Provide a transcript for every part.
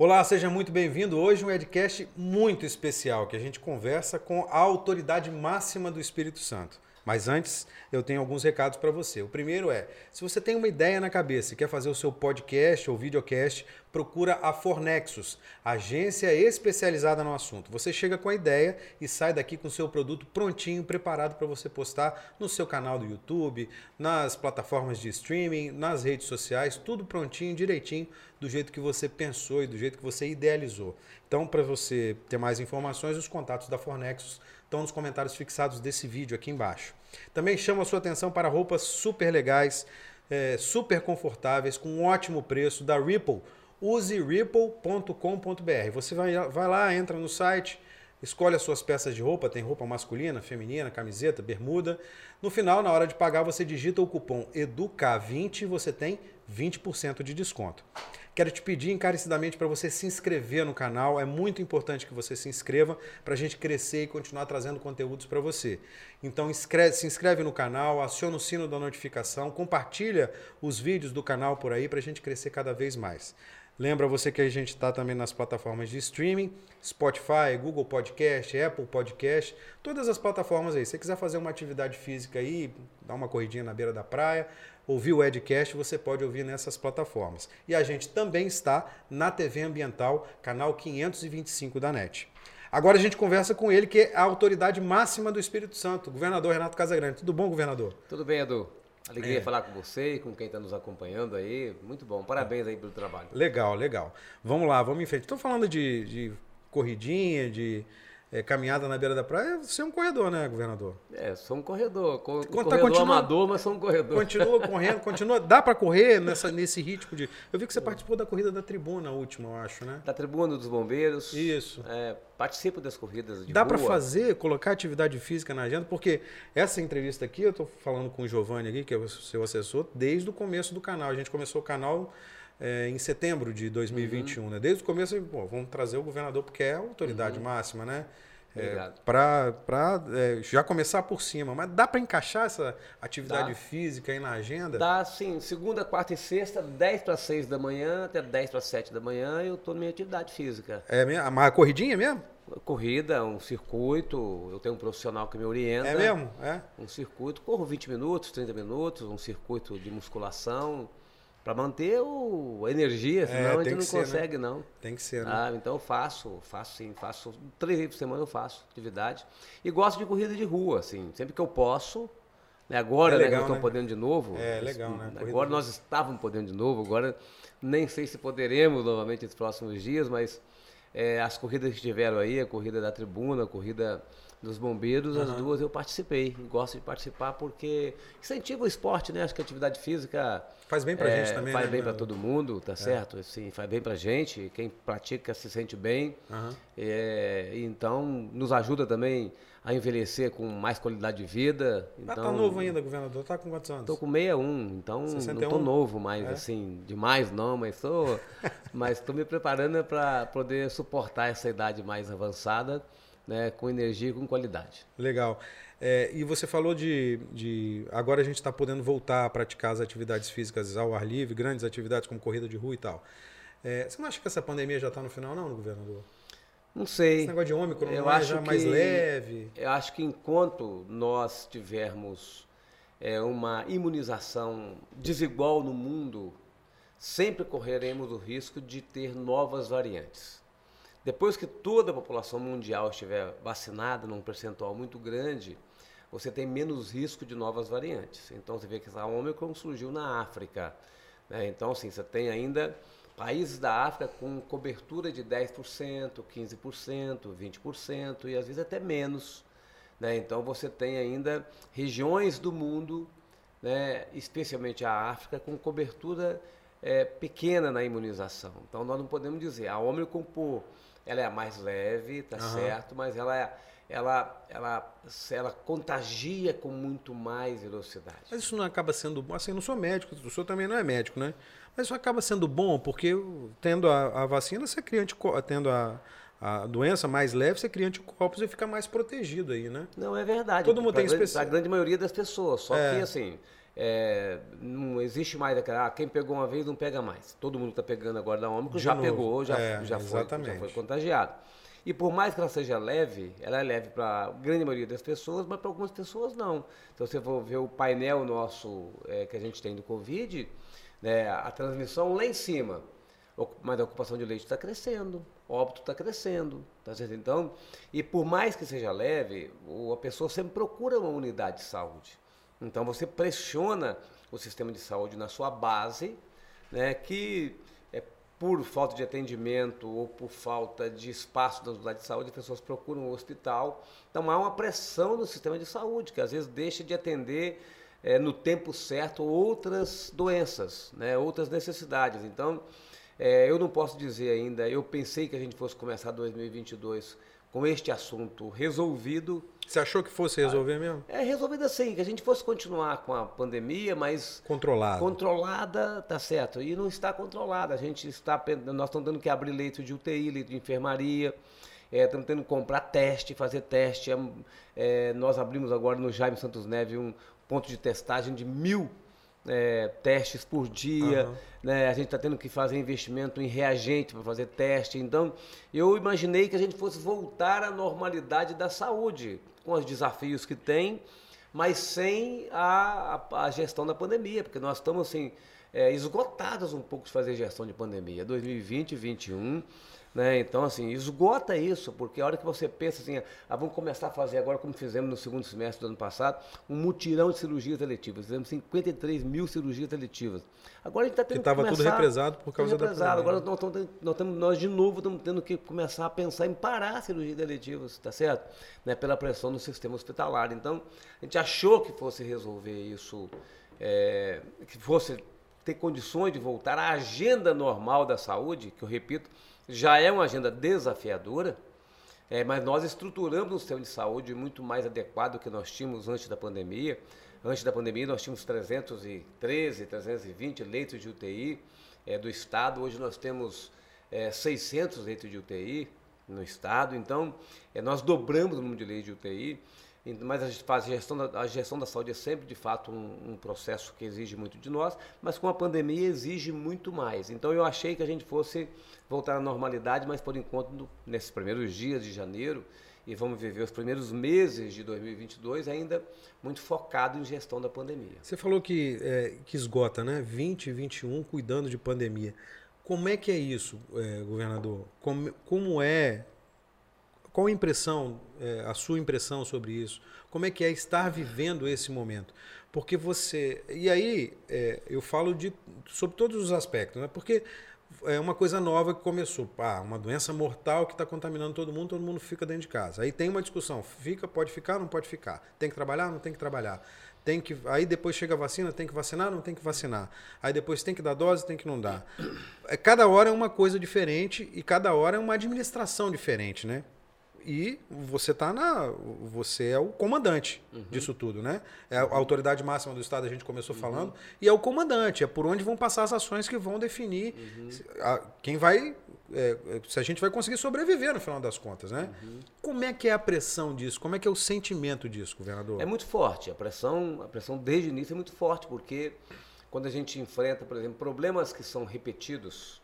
Olá, seja muito bem-vindo. Hoje um Edcast muito especial que a gente conversa com a autoridade máxima do Espírito Santo. Mas antes, eu tenho alguns recados para você. O primeiro é: se você tem uma ideia na cabeça e quer fazer o seu podcast ou videocast, procura a Fornexus, agência especializada no assunto. Você chega com a ideia e sai daqui com o seu produto prontinho, preparado para você postar no seu canal do YouTube, nas plataformas de streaming, nas redes sociais, tudo prontinho, direitinho, do jeito que você pensou e do jeito que você idealizou. Então, para você ter mais informações, os contatos da Fornexus estão nos comentários fixados desse vídeo aqui embaixo. Também chamo a sua atenção para roupas super legais, é, super confortáveis, com um ótimo preço da Ripple. Use ripple.com.br. Você vai, vai lá, entra no site, escolhe as suas peças de roupa, tem roupa masculina, feminina, camiseta, bermuda. No final, na hora de pagar, você digita o cupom EDUCA20 e você tem 20% de desconto. Quero te pedir encarecidamente para você se inscrever no canal. É muito importante que você se inscreva para a gente crescer e continuar trazendo conteúdos para você. Então inscreve, se inscreve no canal, aciona o sino da notificação, compartilha os vídeos do canal por aí para a gente crescer cada vez mais. Lembra você que a gente está também nas plataformas de streaming, Spotify, Google Podcast, Apple Podcast, todas as plataformas aí. Se você quiser fazer uma atividade física aí, dar uma corridinha na beira da praia, ouvir o Edcast, você pode ouvir nessas plataformas. E a gente também está na TV Ambiental, canal 525 da NET. Agora a gente conversa com ele, que é a autoridade máxima do Espírito Santo, governador Renato Casagrande. Tudo bom, governador? Tudo bem, Edu. Alegria é. falar com você e com quem está nos acompanhando aí. Muito bom. Parabéns aí pelo trabalho. Legal, legal. Vamos lá, vamos em frente. Estou falando de, de corridinha, de é, caminhada na beira da praia, você é um corredor, né, governador? É, sou um corredor. Co tá corredor continua, amador, mas sou um corredor. Continua correndo, continua. Dá para correr nessa, nesse ritmo de. Eu vi que você participou da corrida da tribuna última, eu acho, né? Da tribuna dos bombeiros. Isso. É, participo das corridas de Dá para fazer, colocar atividade física na agenda, porque essa entrevista aqui, eu estou falando com o Giovanni aqui, que é o seu assessor, desde o começo do canal. A gente começou o canal é, em setembro de 2021. Uhum. Né? Desde o começo, pô, vamos trazer o governador, porque é a autoridade uhum. máxima, né? É, para é, já começar por cima. Mas dá para encaixar essa atividade dá. física aí na agenda? Dá, sim. Segunda, quarta e sexta, 10 para 6 da manhã até 10 para 7 da manhã, eu estou na minha atividade física. É mesmo? Mas a corridinha mesmo? Corrida, um circuito, eu tenho um profissional que me orienta. É mesmo? É. Um circuito, corro 20 minutos, 30 minutos, um circuito de musculação para manter o, a energia, é, senão é, a gente não ser, né? consegue, né? não. Tem que ser, né? Ah, então eu faço, faço sim, faço três vezes por semana eu faço atividade. E gosto de corrida de rua, assim, sempre que eu posso. Né? Agora, é legal, né, que eu estou né? podendo de novo. É legal, né? Corrida agora nós estávamos podendo de novo, agora nem sei se poderemos novamente nos próximos dias, mas é, as corridas que tiveram aí, a corrida da tribuna, a corrida dos bombeiros, uhum. as duas eu participei. Gosto de participar porque incentiva o esporte, né? Acho que a atividade física. Faz bem pra é, gente também, Faz né? bem para todo mundo, tá é. certo? Assim, faz bem pra gente. Quem pratica se sente bem. Uhum. É, então, nos ajuda também a envelhecer com mais qualidade de vida. Então, tá, tá novo ainda, governador? Tá com quantos anos? Tô com 61, então 61? não tô novo mais, é? assim, demais não, mas tô, mas tô me preparando para poder suportar essa idade mais avançada né, com energia e com qualidade. Legal. É, e você falou de, de agora a gente está podendo voltar a praticar as atividades físicas ao ar livre, grandes atividades como corrida de rua e tal. É, você não acha que essa pandemia já está no final, não, governador? Não sei. Esse negócio de ômicron eu é já que, mais leve? Eu acho que enquanto nós tivermos é, uma imunização desigual no mundo, sempre correremos o risco de ter novas variantes. Depois que toda a população mundial estiver vacinada num percentual muito grande, você tem menos risco de novas variantes. Então você vê que essa Omicron surgiu na África. Né? Então, assim, você tem ainda países da África com cobertura de 10%, 15%, 20% e às vezes até menos. Né? Então você tem ainda regiões do mundo, né, especialmente a África, com cobertura é, pequena na imunização. Então nós não podemos dizer a Omicron por ela é a mais leve, tá uhum. certo, mas ela é, ela, ela, ela contagia com muito mais velocidade. Mas isso não acaba sendo bom? Assim, eu não sou médico, o senhor também não é médico, né? Mas isso acaba sendo bom porque tendo a, a vacina, você cria anticorpos, tendo a, a doença mais leve, você cria anticorpos e fica mais protegido aí, né? Não, é verdade. Todo mundo tem especial. A grande maioria das pessoas, só é. que assim, é, não existe mais aquela, ah, quem pegou uma vez não pega mais. Todo mundo está pegando agora da Ômicron, já novo. pegou, já, é, já, foi, já foi contagiado. E por mais que ela seja leve, ela é leve para a grande maioria das pessoas, mas para algumas pessoas não. Então, se você for ver o painel nosso é, que a gente tem do Covid, né, a transmissão lá em cima, mas a ocupação de leite está crescendo, óbito está crescendo. Tá certo? Então, e por mais que seja leve, a pessoa sempre procura uma unidade de saúde. Então você pressiona o sistema de saúde na sua base, né, que é por falta de atendimento ou por falta de espaço na unidade de saúde, as pessoas procuram o hospital. Então há uma pressão no sistema de saúde, que às vezes deixa de atender é, no tempo certo outras doenças, né, outras necessidades. Então, é, eu não posso dizer ainda, eu pensei que a gente fosse começar 2022 com este assunto resolvido. Você achou que fosse resolver ah, mesmo? É resolvido assim, que a gente fosse continuar com a pandemia, mas controlada. Controlada, tá certo. E não está controlada. A gente está, nós estamos tendo que abrir leito de UTI, leito de enfermaria. É, estamos tendo que comprar teste, fazer teste. É, é, nós abrimos agora no Jaime Santos Neves um ponto de testagem de mil é, testes por dia, uhum. né? a gente está tendo que fazer investimento em reagente para fazer teste. Então, eu imaginei que a gente fosse voltar à normalidade da saúde, com os desafios que tem, mas sem a, a, a gestão da pandemia, porque nós estamos assim, é, esgotados um pouco de fazer gestão de pandemia. 2020 e 2021 né? Então, assim, esgota isso, porque a hora que você pensa assim, ah, vamos começar a fazer agora, como fizemos no segundo semestre do ano passado, um mutirão de cirurgias eletivas. Fizemos 53 mil cirurgias eletivas. Agora a gente está tendo que, que estava tudo represado por causa represado. da pandemia. Agora nós, estamos, nós, estamos, nós, de novo, estamos tendo que começar a pensar em parar cirurgias eletivas, tá certo? Né? Pela pressão no sistema hospitalar. Então, a gente achou que fosse resolver isso, é, que fosse ter condições de voltar à agenda normal da saúde, que eu repito, já é uma agenda desafiadora, é, mas nós estruturamos um sistema de saúde muito mais adequado do que nós tínhamos antes da pandemia. Antes da pandemia, nós tínhamos 313, 320 leitos de UTI é, do Estado. Hoje nós temos é, 600 leitos de UTI no Estado. Então, é, nós dobramos o número de leitos de UTI. Mas a faz a gestão da, a gestão da saúde é sempre, de fato, um, um, processo que exige muito de nós, mas com a pandemia exige muito mais. Então eu achei que a gente fosse voltar à normalidade, mas por enquanto, nesses primeiros dias de janeiro, e vamos viver os primeiros meses de 2022 ainda muito focado em gestão da pandemia. Você falou que, é, que esgota, né? 20 e 21 cuidando de pandemia. Como é que é isso, é, governador? Como, como é qual a impressão, é, a sua impressão sobre isso? Como é que é estar vivendo esse momento? Porque você. E aí, é, eu falo de, sobre todos os aspectos, né? porque é uma coisa nova que começou. Ah, uma doença mortal que está contaminando todo mundo, todo mundo fica dentro de casa. Aí tem uma discussão: fica, pode ficar, não pode ficar. Tem que trabalhar, não tem que trabalhar. Tem que, aí depois chega a vacina, tem que vacinar, não tem que vacinar. Aí depois tem que dar dose, tem que não dar. É, cada hora é uma coisa diferente e cada hora é uma administração diferente, né? E você tá na você é o comandante uhum. disso tudo, né? É a autoridade máxima do estado a gente começou uhum. falando e é o comandante, é por onde vão passar as ações que vão definir uhum. a, quem vai é, se a gente vai conseguir sobreviver no final das contas, né? Uhum. Como é que é a pressão disso? Como é que é o sentimento disso, governador? É muito forte. A pressão, a pressão desde o início é muito forte porque quando a gente enfrenta, por exemplo, problemas que são repetidos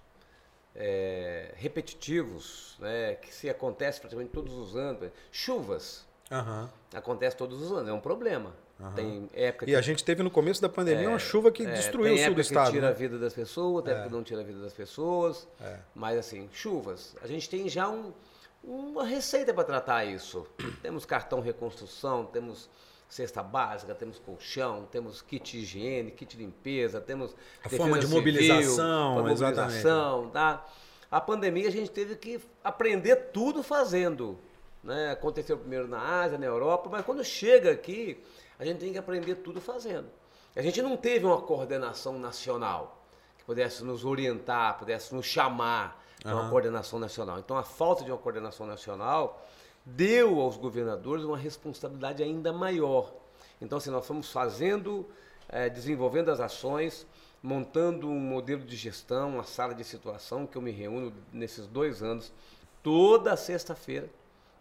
é, repetitivos, né, que se acontece praticamente todos os anos. Chuvas. Uhum. Acontece todos os anos, é um problema. Uhum. Tem época que, e a gente teve no começo da pandemia é, uma chuva que é, destruiu o sul do estado. tira né? a vida das pessoas, tem época é. que não tira a vida das pessoas. É. Mas assim, chuvas. A gente tem já um, uma receita para tratar isso. temos cartão reconstrução, temos cesta básica, temos colchão, temos kit higiene, kit limpeza, temos a forma de mobilização, civil, mobilização, tá? A pandemia a gente teve que aprender tudo fazendo, né? Aconteceu primeiro na Ásia, na Europa, mas quando chega aqui, a gente tem que aprender tudo fazendo. A gente não teve uma coordenação nacional que pudesse nos orientar, pudesse nos chamar para uma coordenação nacional. Então a falta de uma coordenação nacional deu aos governadores uma responsabilidade ainda maior. Então, assim, nós fomos fazendo, é, desenvolvendo as ações, montando um modelo de gestão, uma sala de situação que eu me reúno nesses dois anos, toda sexta-feira,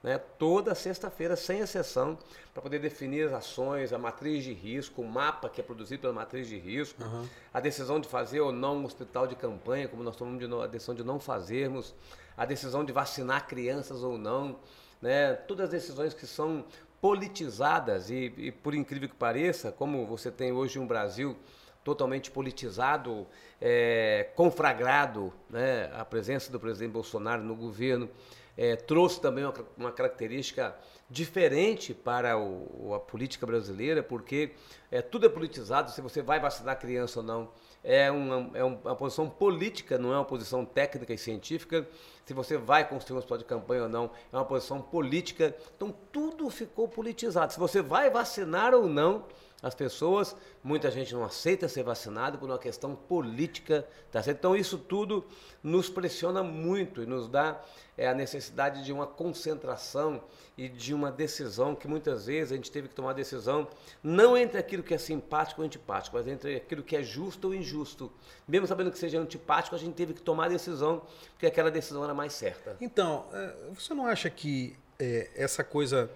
né, toda sexta-feira, sem exceção, para poder definir as ações, a matriz de risco, o mapa que é produzido pela matriz de risco, uhum. a decisão de fazer ou não um hospital de campanha, como nós tomamos de, a decisão de não fazermos, a decisão de vacinar crianças ou não, né, todas as decisões que são politizadas e, e por incrível que pareça, como você tem hoje um Brasil totalmente politizado, é, conflagrado, né, a presença do presidente Bolsonaro no governo, é, trouxe também uma, uma, característica diferente para o, a política brasileira, porque é, tudo é politizado, se você vai vacinar criança ou não, é uma, é uma posição política, não é uma posição técnica e científica. Se você vai construir um hospital de campanha ou não, é uma posição política. Então tudo ficou politizado. Se você vai vacinar ou não, as pessoas, muita gente não aceita ser vacinado por uma questão política, tá certo? Então isso tudo nos pressiona muito e nos dá é, a necessidade de uma concentração e de uma decisão que muitas vezes a gente teve que tomar decisão não entre aquilo que é simpático ou antipático, mas entre aquilo que é justo ou injusto. Mesmo sabendo que seja antipático, a gente teve que tomar decisão porque aquela decisão era mais certa. Então, é, você não acha que é, essa coisa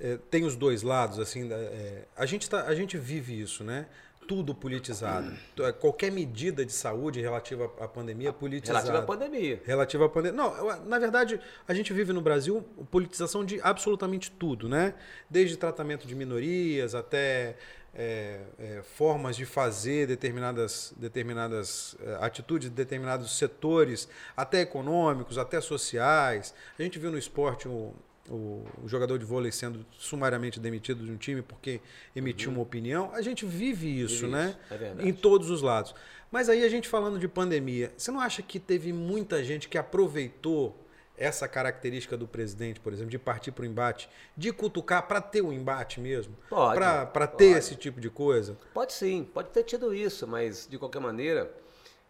é, tem os dois lados, assim, é, a, gente tá, a gente vive isso, né? Tudo politizado. É, qualquer medida de saúde relativa à pandemia politizada. Relativa à pandemia. Relativa à pandemia. Não, na verdade, a gente vive no Brasil politização de absolutamente tudo, né? Desde tratamento de minorias até é, é, formas de fazer determinadas, determinadas é, atitudes, determinados setores, até econômicos, até sociais. A gente viu no esporte um, o, jogador de vôlei sendo sumariamente demitido de um time porque emitiu uhum. uma opinião. A gente vive isso, vive né? Isso. É em todos os lados. Mas aí a gente falando de pandemia, você não acha que teve muita gente que aproveitou essa característica do presidente, por exemplo, de partir para o embate, de cutucar para ter o um embate mesmo? Para ter esse tipo de coisa? Pode sim, pode ter tido isso, mas de qualquer maneira,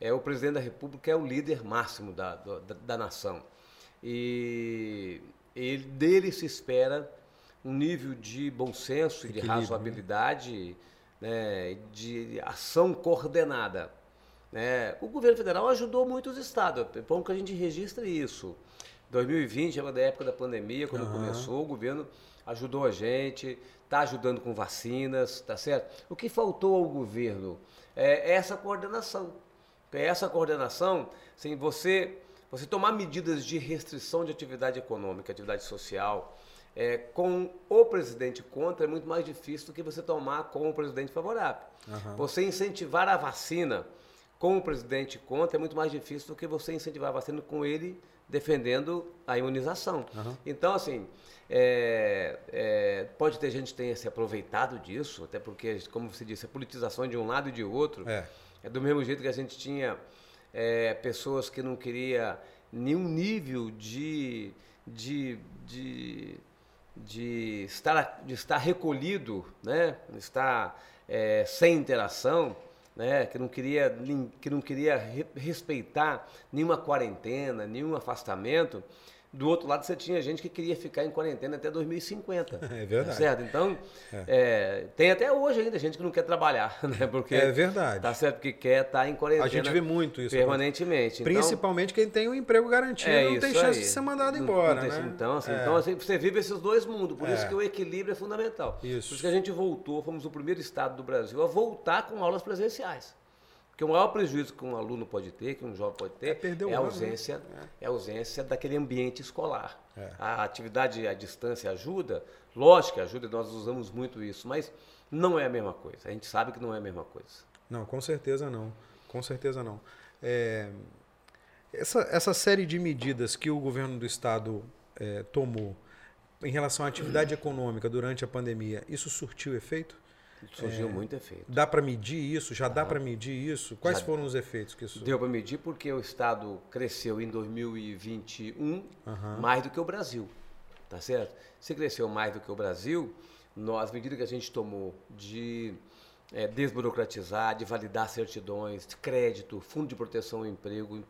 é, o presidente da República é o líder máximo da, da, da nação. E ele, dele se espera um nível de bom senso, e de né? razoabilidade, né, de ação coordenada. Né? O governo federal ajudou muito os estados, é bom que a gente registre isso. 2020 era da época da pandemia, quando uhum. começou, o governo ajudou a gente, está ajudando com vacinas, tá certo? O que faltou ao governo é essa coordenação. É essa coordenação, sem você você tomar medidas de restrição de atividade econômica, atividade social, é, com o presidente contra é muito mais difícil do que você tomar com o presidente favorável. Uhum. Você incentivar a vacina com o presidente contra é muito mais difícil do que você incentivar a vacina com ele defendendo a imunização. Uhum. Então, assim, é, é, pode ter gente que tenha se aproveitado disso, até porque, como você disse, a politização de um lado e de outro. É, é do mesmo jeito que a gente tinha é, pessoas que não queria nenhum nível de, de, de, de, estar, de estar recolhido, né? estar é, sem interação, né? que não queria, que não queria respeitar nenhuma quarentena, nenhum afastamento. Do outro lado, você tinha gente que queria ficar em quarentena até 2050. É verdade. Certo? Então, é. É, tem até hoje ainda gente que não quer trabalhar, né? Porque é verdade. Tá certo que quer estar tá em quarentena. A gente vê muito isso. Permanentemente. Então, Principalmente quem tem um emprego garantido é não tem chance aí. de ser mandado embora. Não, né? Então, assim, é. então assim, você vive esses dois mundos. Por isso é. que o equilíbrio é fundamental. Isso. Por isso que a gente voltou, fomos o primeiro estado do Brasil a voltar com aulas presenciais. Porque o maior prejuízo que um aluno pode ter, que um jovem pode ter, é, é a né? ausência, né? é a ausência daquele ambiente escolar. É. A atividade à distância ajuda, lógico que ajuda, nós usamos muito isso, mas não é a mesma coisa. A gente sabe que não é a mesma coisa. Não, com certeza não. Com certeza não. É, essa, essa série de medidas que o governo do estado é, tomou em relação à atividade econômica durante a pandemia, isso surtiu efeito? Surgiu é, muito efeito. Dá para medir isso? Já dá para medir isso? Quais Já foram os efeitos que isso... Deu para medir porque o Estado cresceu em 2021 uhum. mais do que o Brasil, tá certo? Se cresceu mais do que o Brasil, nós, as medidas que a gente tomou de é, desburocratizar, de validar certidões, de crédito, fundo de proteção ao emprego,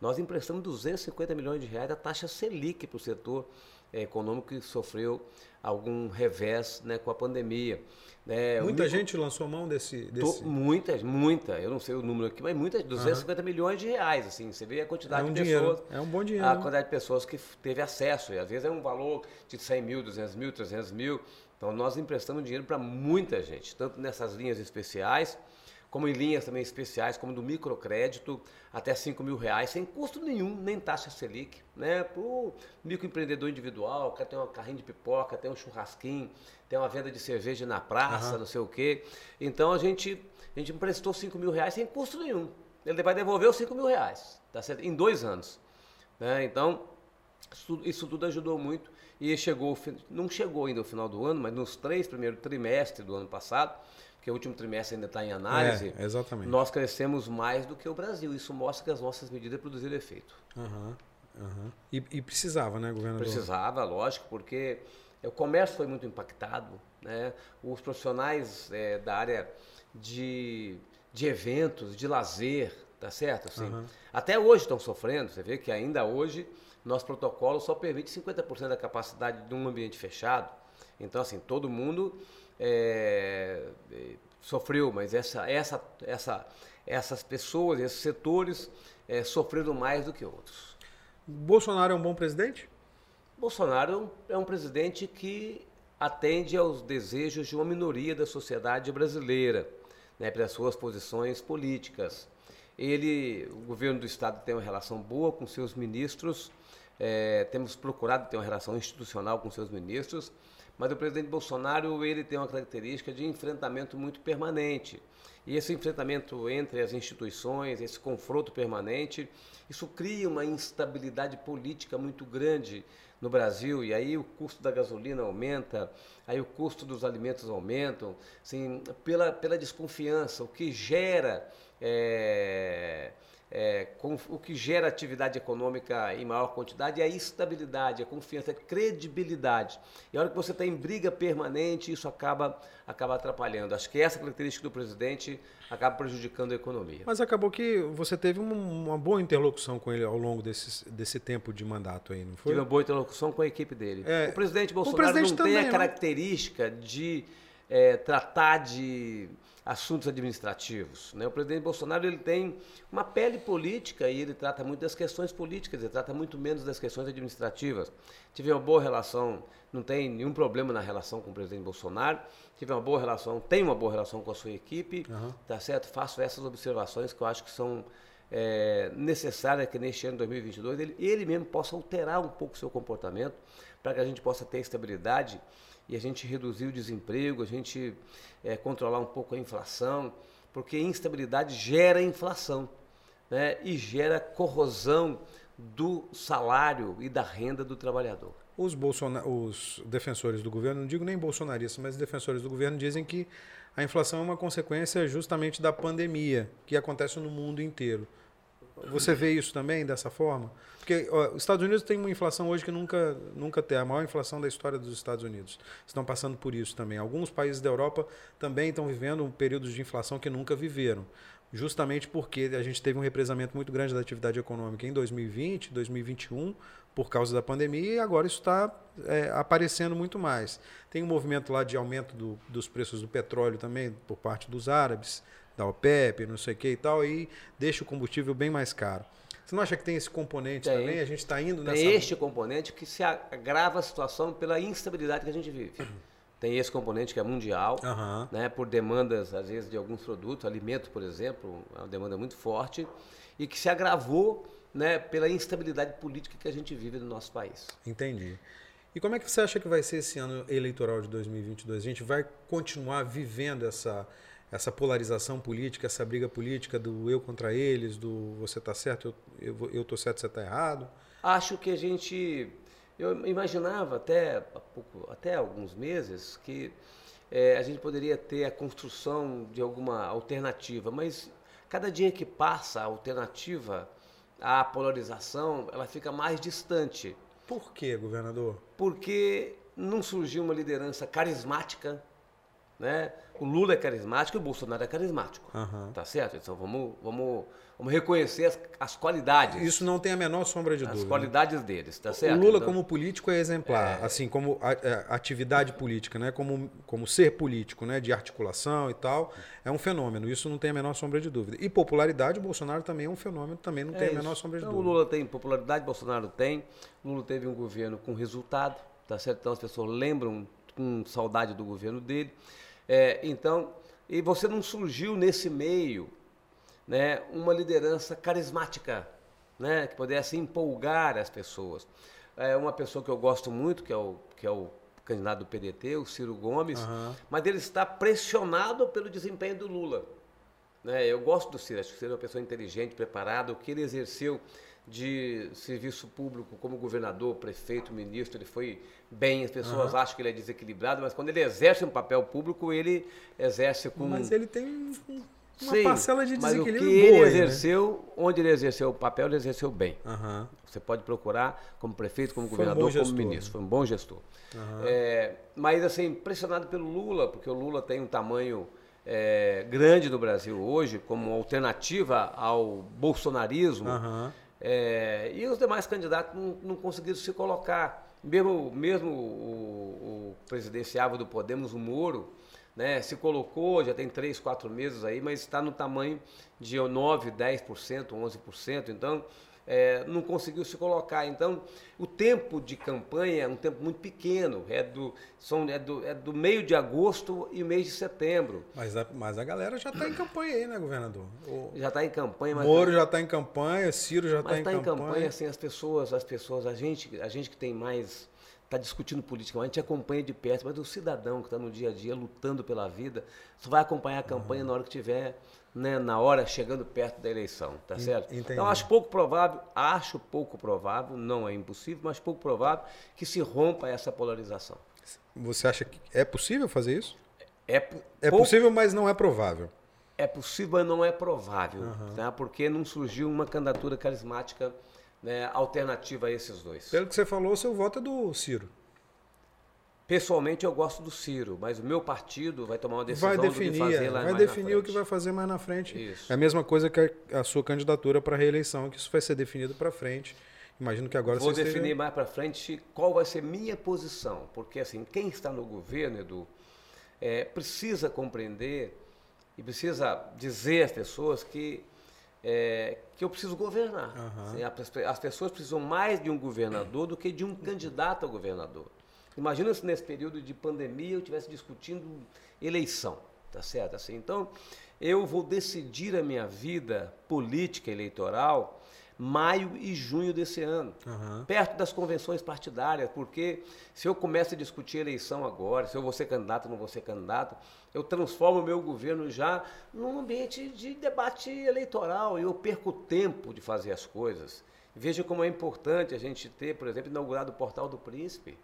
nós emprestamos 250 milhões de reais da taxa Selic para o setor é, econômico que sofreu algum revés né, com a pandemia. Né? Muita gente lançou mão desse, desse... Tô, muita, muita, eu não sei o número aqui, mas muitas, 250 uhum. milhões de reais, assim, você vê a quantidade é um de dinheiro, pessoas. É um bom dinheiro. A quantidade de pessoas que teve acesso, e às vezes é um valor de 100 mil, 200 mil, 300 mil. Então nós emprestamos dinheiro para muita gente, tanto nessas linhas especiais, como em linhas também especiais, como do microcrédito, até 5 mil reais, sem custo nenhum, nem taxa Selic, né? Para o microempreendedor individual, quer ter uma carrinha de pipoca, tem um churrasquinho, tem uma venda de cerveja na praça, uhum. não sei o quê. Então a gente, a gente emprestou 5 mil reais sem custo nenhum. Ele vai devolver os 5 mil reais, tá certo? Em dois anos. Né? Então, isso, isso tudo ajudou muito. E chegou, não chegou ainda o final do ano, mas nos três primeiros trimestres do ano passado, que o último trimestre ainda está em análise, é, exatamente. nós crescemos mais do que o Brasil. Isso mostra que as nossas medidas produziram efeito. Uhum, uhum. E, e, precisava, né, governador? Precisava, lógico, porque o comércio foi muito impactado. Né? Os profissionais é, da área de, de eventos, de lazer, tá certo? Assim, uhum. Até hoje estão sofrendo. Você vê que ainda hoje nosso protocolo só permite 50% da capacidade de um ambiente fechado. Então, assim, todo mundo é, é, sofreu, mas essa, essa, essa, essas pessoas, esses setores é, sofreram mais do que outros. Bolsonaro é um bom presidente? Bolsonaro é um presidente que atende aos desejos de uma minoria da sociedade brasileira, né, pelas suas posições políticas. Ele, o governo do estado tem uma relação boa com seus ministros, é, temos procurado ter uma relação institucional com seus ministros, mas o presidente Bolsonaro ele tem uma característica de enfrentamento muito permanente. E esse enfrentamento entre as instituições, esse confronto permanente, isso cria uma instabilidade política muito grande no Brasil, e aí o custo da gasolina aumenta, aí o custo dos alimentos aumentam, assim, pela, pela desconfiança, o que gera é, é, com, o que gera atividade econômica em maior quantidade é a estabilidade, a confiança, a credibilidade. E a hora que você tem briga permanente, isso acaba, acaba atrapalhando. Acho que essa característica do presidente acaba prejudicando a economia. Mas acabou que você teve uma, uma boa interlocução com ele ao longo desse, desse tempo de mandato aí, não foi? Tive uma boa interlocução com a equipe dele. É, o presidente Bolsonaro o presidente não também, tem a característica não? de é, tratar de assuntos administrativos. Né? O presidente Bolsonaro ele tem uma pele política e ele trata muito das questões políticas, ele trata muito menos das questões administrativas. Tive uma boa relação, não tem nenhum problema na relação com o presidente Bolsonaro, tive uma boa relação, tem uma boa relação com a sua equipe, uhum. tá certo? Faço essas observações que eu acho que são é, necessárias que neste ano 2022 ele, ele mesmo possa alterar um pouco o seu comportamento para que a gente possa ter estabilidade e a gente reduzir o desemprego, a gente é, controlar um pouco a inflação, porque instabilidade gera inflação né, e gera corrosão do salário e da renda do trabalhador. Os, os defensores do governo, não digo nem bolsonaristas, mas defensores do governo dizem que a inflação é uma consequência justamente da pandemia que acontece no mundo inteiro. Você vê isso também dessa forma? Porque ó, os Estados Unidos têm uma inflação hoje que nunca, nunca tem, a maior inflação da história dos Estados Unidos. Estão passando por isso também. Alguns países da Europa também estão vivendo períodos de inflação que nunca viveram. Justamente porque a gente teve um represamento muito grande da atividade econômica em 2020, 2021, por causa da pandemia, e agora isso está é, aparecendo muito mais. Tem um movimento lá de aumento do, dos preços do petróleo também por parte dos árabes da OPEP, não sei o que e tal, e deixa o combustível bem mais caro. Você não acha que tem esse componente tem, também? A gente está indo nessa... Tem este componente que se agrava a situação pela instabilidade que a gente vive. Tem esse componente que é mundial, uhum. né, por demandas, às vezes, de alguns produtos, alimento, por exemplo, é uma demanda muito forte, e que se agravou né, pela instabilidade política que a gente vive no nosso país. Entendi. E como é que você acha que vai ser esse ano eleitoral de 2022? A gente vai continuar vivendo essa essa polarização política, essa briga política do eu contra eles, do você está certo, eu, eu, eu tô certo, você está errado? Acho que a gente. Eu imaginava até, pouco, até alguns meses que é, a gente poderia ter a construção de alguma alternativa, mas cada dia que passa a alternativa à polarização, ela fica mais distante. Por quê, governador? Porque não surgiu uma liderança carismática Né? O Lula é carismático e o Bolsonaro é carismático. Aham. Tá certo? Então vamos, vamos, vamos reconhecer as, as qualidades. Isso não tem a menor sombra de as dúvida. qualidades deles, tá O certo? Lula, Então, como político, é exemplar, assim como a- é, atividade política, né? como, como ser político, né? de articulação e tal, é um fenômeno. Isso não tem a menor sombra de dúvida. E popularidade, o Bolsonaro também é um fenômeno, também não é tem a isso. menor sombra de então, o dúvida. Lula tem popularidade, Bolsonaro tem. O Lula teve um governo com resultado, tá certo? Então as pessoas lembram com saudade do governo dele. É, então, e você não surgiu nesse meio, né, uma liderança carismática, né, que pudesse empolgar as pessoas. É uma pessoa que eu gosto muito, que é o, que é o candidato do PDT, o Ciro Gomes, Aham. mas ele está pressionado pelo desempenho do Lula. Né? Eu gosto do Ciro, acho que o Ciro é uma pessoa inteligente, preparada. O que ele exerceu de serviço público como governador, prefeito, ministro, ele foi bem. As pessoas acham que ele é desequilibrado, mas quando ele exerce um papel público, ele exerce com. Mas ele tem um- uma Sim, parcela de mas o que desequilíbrio ele boa né? exerceu, onde ele exerceu o papel, ele exerceu bem. Aham. Você pode procurar como prefeito, como Foi um governador, bom como gestor, ministro. Foi um bom gestor. É, mas, assim, impressionado pelo Lula, porque o Lula tem um tamanho é, grande no Brasil hoje, como alternativa ao bolsonarismo. Aham. É, e os demais candidatos não, não conseguiram se colocar. Mesmo, mesmo o, o presidenciável do Podemos, o Moro, né, se colocou, já tem três, quatro meses aí, mas está no tamanho de 9%, 10%, 11%. Então, é, não conseguiu se colocar. Então, o tempo de campanha é um tempo muito pequeno, é do, são, é do, é do meio de agosto e mês de setembro. Mas, a, mas a galera já está em campanha aí, né, governador? O Já está em campanha, mas Moro já está em campanha, Ciro já está Mas em está em campanha. campanha, assim, as pessoas, as pessoas, a gente, a gente que tem mais, está discutindo política, a gente acompanha de perto, mas o cidadão que está no dia a dia lutando pela vida, só vai acompanhar a campanha na hora que tiver, né, na hora chegando perto da eleição, tá certo? entendi. Então acho pouco provável, acho pouco provável, não é impossível, mas pouco provável que se rompa essa polarização. Você acha que é possível fazer isso? É, po- É pouco- possível, mas não é provável. É possível, mas não é provável, tá? porque não surgiu uma candidatura carismática né, alternativa a esses dois. Pelo que você falou, o seu voto é do Ciro. Pessoalmente eu gosto do Ciro, mas o meu partido vai tomar uma decisão Vai do que definir, fazer é, lá vai definir o que vai fazer mais na frente. Isso. É a mesma coisa que a, a sua candidatura para reeleição, que isso vai ser definido para frente. Imagino que agora Vou você esteja- definir mais para frente qual vai ser minha posição, porque assim, quem está no governo, Edu, é, precisa compreender e precisa dizer às pessoas que, é, que eu preciso governar. Assim, as, as pessoas precisam mais de um governador do que de um candidato a governador. Imagina se nesse período de pandemia eu estivesse discutindo eleição, tá certo? Assim, então, eu vou decidir a minha vida política eleitoral maio e junho desse ano, Aham. perto das convenções partidárias, porque se eu começo a discutir eleição agora, se eu vou ser candidato ou não vou ser candidato, eu transformo o meu governo já num ambiente de debate eleitoral e eu perco tempo de fazer as coisas. Veja como é importante a gente ter, por exemplo, inaugurado o Portal do Príncipe.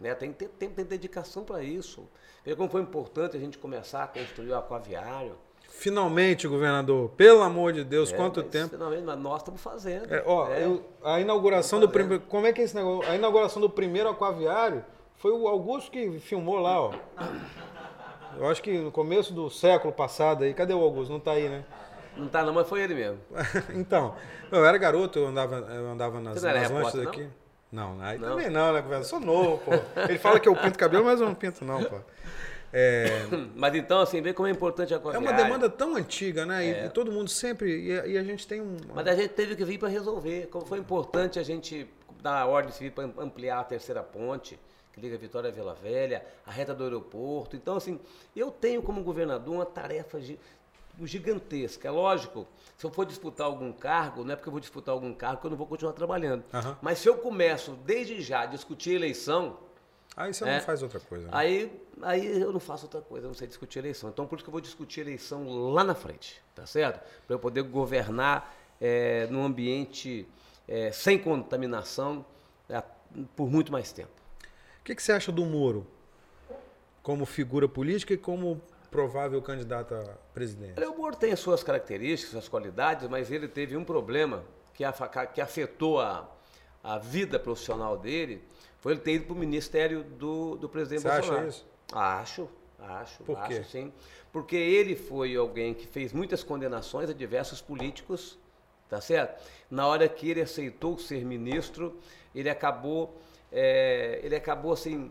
Né? Tem que ter tempo, tem dedicação para isso. Veja como foi importante a gente começar a construir o aquaviário. Finalmente, governador, pelo amor de Deus, É, quanto tempo. Finalmente, mas nós estamos fazendo. É, ó, né? eu- a inauguração do primeiro. Como é que é esse negócio? A inauguração do primeiro aquaviário foi o Augusto que filmou lá, ó. Eu acho que no começo do século passado aí. Cadê o Augusto? Não tá aí, né? Não tá não, mas foi ele mesmo. então, eu era garoto, eu andava, eu andava nas, Você nas lanchas aqui. Não, aí Não? também não, né, governador? Sou novo, pô. Ele fala que eu pinto cabelo, mas eu não pinto, não, pô. É, Mas então, assim, vê como é importante a é uma demanda tão antiga, né? E, e todo mundo sempre. E, a- e a gente tem um. Mas a gente teve que vir para resolver. Como foi importante a gente dar a ordem civil para ampliar a terceira ponte, que liga Vitória a Vila Velha, a reta do aeroporto. Então, assim, eu tenho como governador uma tarefa gi- gigantesca. É lógico, se eu for disputar algum cargo, não é porque eu vou disputar algum cargo que eu não vou continuar trabalhando. Aham. Mas se eu começo desde já a discutir eleição, Aí você É. não faz outra coisa. né? Aí, aí eu não faço outra coisa, eu não sei discutir eleição. Então, por isso que eu vou discutir eleição lá na frente, tá certo? Para eu poder governar é, num ambiente é, sem contaminação é, por muito mais tempo. O que, que você acha do Moro como figura política e como provável candidato a presidente? Olha, O Moro tem as suas características, suas qualidades, mas ele teve um problema que, que afetou a, a vida profissional dele, foi ele ter ido para o ministério do, do presidente Você acha Bolsonaro. isso? Acho, Acho, Por quê? acho sim. Porque ele foi alguém que fez muitas condenações a diversos políticos, tá certo? Na hora que ele aceitou ser ministro, ele acabou, é, ele acabou assim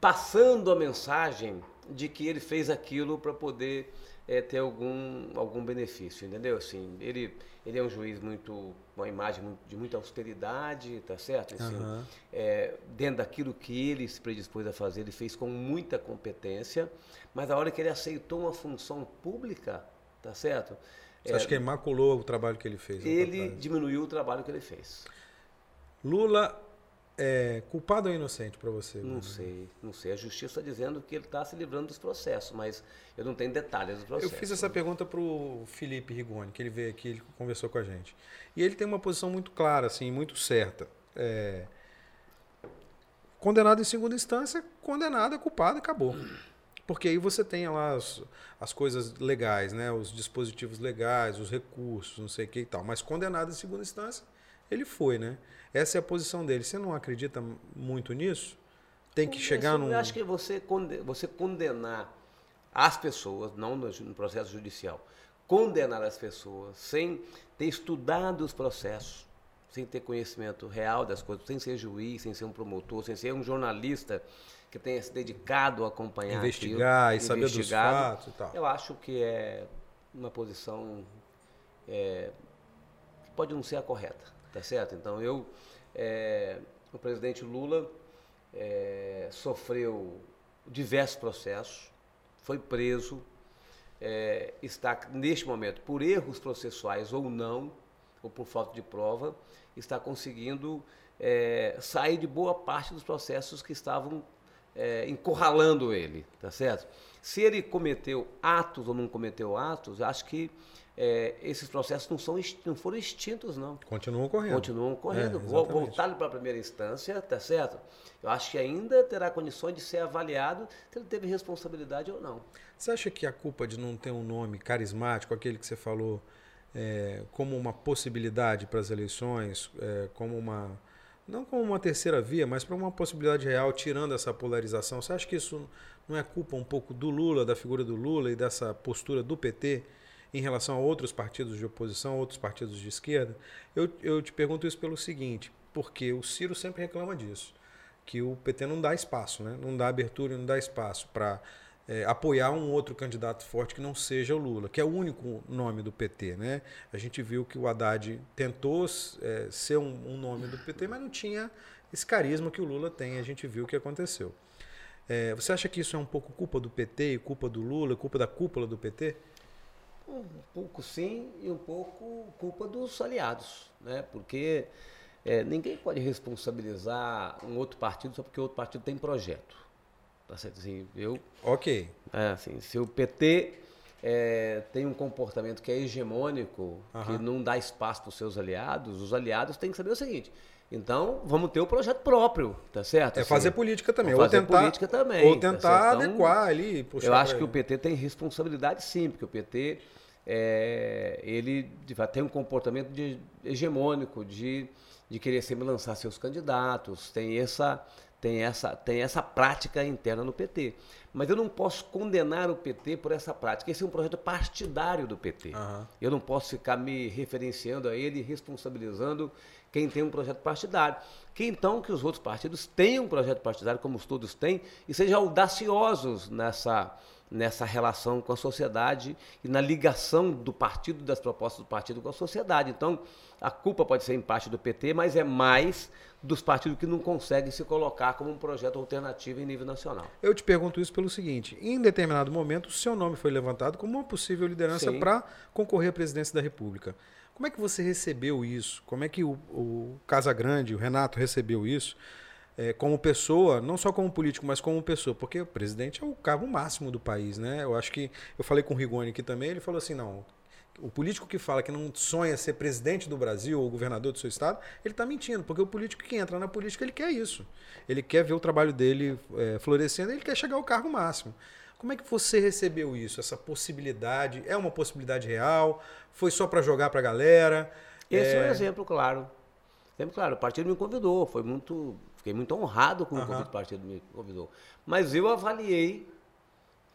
passando a mensagem de que ele fez aquilo para poder é, ter algum, algum benefício, entendeu? Assim, ele, ele é um juiz muito, uma imagem de muita austeridade, tá certo? Assim, Aham. é, dentro daquilo que ele se predispôs a fazer, ele fez com muita competência, mas a hora que ele aceitou uma função pública, tá certo? Você É, acha que ele maculou o trabalho que ele fez? ele diminuiu o trabalho que ele fez. Lula é culpado ou inocente para você? Não Bruno? sei, não sei. A justiça está dizendo que ele está se livrando dos processos, mas eu não tenho detalhes dos Eu processos. fiz essa pergunta para o Felipe Rigoni, que ele veio aqui, ele conversou com a gente. E ele tem uma posição muito clara, assim, muito certa. É, Condenado em segunda instância, condenado é culpado e acabou. Porque aí você tem lá as, as coisas legais, né? os dispositivos legais, os recursos, não sei o que e tal. Mas condenado em segunda instância, ele foi, né? Essa é a posição dele. Você não acredita muito nisso? Tem que chegar Isso, num. Eu acho que você, você condenar as pessoas, não no, processo judicial, condenar as pessoas sem ter estudado os processos, sem ter conhecimento real das coisas, sem ser juiz, sem ser um promotor, sem ser um jornalista que tenha se dedicado a acompanhar Investigar aquilo, e saber dos fatos e tal. Eu acho que é uma posição é, que pode não ser a correta, tá certo? Então eu, é, o presidente Lula é, sofreu diversos processos, foi preso, é, está neste momento por erros processuais ou não, ou por falta de prova, está conseguindo é, sair de boa parte dos processos que estavam é, encurralando ele, tá certo? Se ele cometeu atos ou não cometeu atos, acho que é, esses processos não, são, não foram extintos, não. Continuam correndo. Continuam correndo. É, Vou exatamente. voltar para a primeira instância, tá certo? Eu acho que ainda terá condições de ser avaliado se ele teve responsabilidade ou não. Você acha que a culpa de não ter um nome carismático, aquele que você falou, é, como uma possibilidade para as eleições, é, como uma. Não como uma terceira via, mas para uma possibilidade real, tirando essa polarização, você acha que isso não é culpa um pouco do Lula, da figura do Lula e dessa postura do PT em relação a outros partidos de oposição, outros partidos de esquerda? Eu, eu te pergunto isso pelo seguinte, porque o Ciro sempre reclama disso que o PT não dá espaço, né? não dá abertura, não dá espaço para apoiar um outro candidato forte que não seja o Lula, que é o único nome do PT. Né? A gente viu que o Haddad tentou é, ser um, um nome do PT, mas não tinha esse carisma que o Lula tem. A gente viu o que aconteceu. É, você acha que isso é um pouco culpa do PT, culpa do Lula, culpa da cúpula do PT? Um pouco sim e um pouco culpa dos aliados, né? Porque é, ninguém pode responsabilizar um outro partido só porque o outro partido tem projeto. Tá? Assim, eu, Ok. é, assim, se o PT é, tem um comportamento que é hegemônico, que Aham. não dá espaço para os seus aliados, os aliados têm que saber o seguinte. Então, vamos ter o projeto próprio, tá certo? É Assim, fazer política também. Ou fazer tentar, política também, ou tá tentar? Então, adequar ali. puxar Eu acho que o ele. PT tem responsabilidade sim, porque o PT é, ele tem um comportamento de- hegemônico de, de querer sempre lançar seus candidatos, tem essa, tem, essa, tem essa prática interna no PT. Mas eu não posso condenar o PT por essa prática. Esse é um projeto partidário do PT. Aham. Eu não posso ficar me referenciando a ele e responsabilizando quem tem um projeto partidário. Que então que os outros partidos tenham um projeto partidário, como os todos têm, e sejam audaciosos nessa, nessa relação com a sociedade e na ligação do partido, das propostas do partido com a sociedade. Então, a culpa pode ser em parte do PT, mas é mais dos partidos que não conseguem se colocar como um projeto alternativo em nível nacional. Eu te pergunto isso pelo seguinte: em determinado momento, o seu nome foi levantado como uma possível liderança para concorrer à presidência da República. Como é que você recebeu isso? Como é que o, o Casagrande, o Renato, recebeu isso? Eh, como pessoa, não só como político, mas como pessoa, porque o presidente é o cargo máximo do país, né? Eu acho que eu falei com o Rigoni aqui também, ele falou assim, não, o político que fala que não sonha ser presidente do Brasil ou governador do seu estado, ele está mentindo, porque o político que entra na política, ele quer isso. Ele quer ver o trabalho dele eh, florescendo, ele quer chegar ao cargo máximo. Como é que você recebeu isso, essa possibilidade? É uma possibilidade real? Foi só para jogar para a galera? Esse é, um É, exemplo claro. Exemplo claro. O partido me convidou, foi muito. Fiquei muito honrado com o convite que o partido me convidou. Mas eu avaliei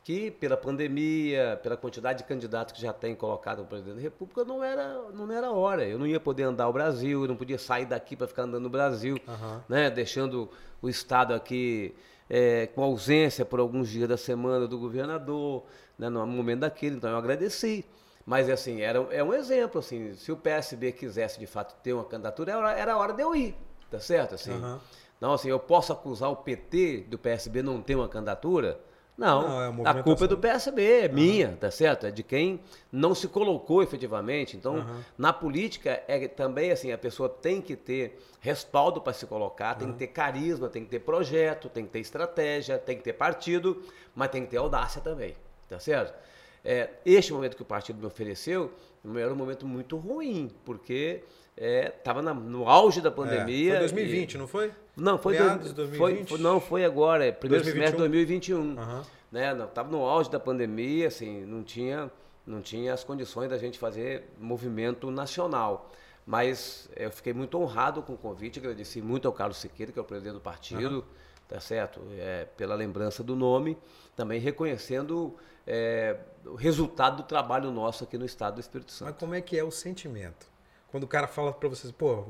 que pela pandemia, pela quantidade de candidatos que já tem colocado o presidente da República, não era, não era hora. Eu não ia poder andar o Brasil, eu não podia sair daqui para ficar andando no Brasil, uhum. né, deixando o Estado aqui é, com ausência por alguns dias da semana do governador, né, no momento daquele. Então eu agradeci. Mas assim, era, é um exemplo, assim, se o PSB quisesse de fato ter uma candidatura, era, era hora de eu ir, tá certo? Assim, uhum. Não, assim, eu posso acusar o PT do PSB não ter uma candidatura? Não, não é a culpa é do PSB, é uhum. minha, tá certo? É de quem não se colocou efetivamente. Então, uhum. na política, é também assim, a pessoa tem que ter respaldo para se colocar, tem uhum. que ter carisma, tem que ter projeto, tem que ter estratégia, tem que ter partido, mas tem que ter audácia também, tá certo? É, este momento que o partido me ofereceu era um momento muito ruim, porque estava é, no auge da pandemia. É, foi 2020, e, não foi? Não, foi, do, 2020? Foi, não, foi agora, é, primeiro 2021. semestre de 2021. Uhum. Né? Estava no auge da pandemia, assim, não tinha, não tinha as condições da gente fazer movimento nacional. Mas eu fiquei muito honrado com o convite, agradeci muito ao Carlos Siqueira, que é o presidente do partido, uhum. tá certo? É, pela lembrança do nome, também reconhecendo é, o resultado do trabalho nosso aqui no estado do Espírito Santo. Mas como é que é o sentimento? Quando o cara fala para vocês, pô,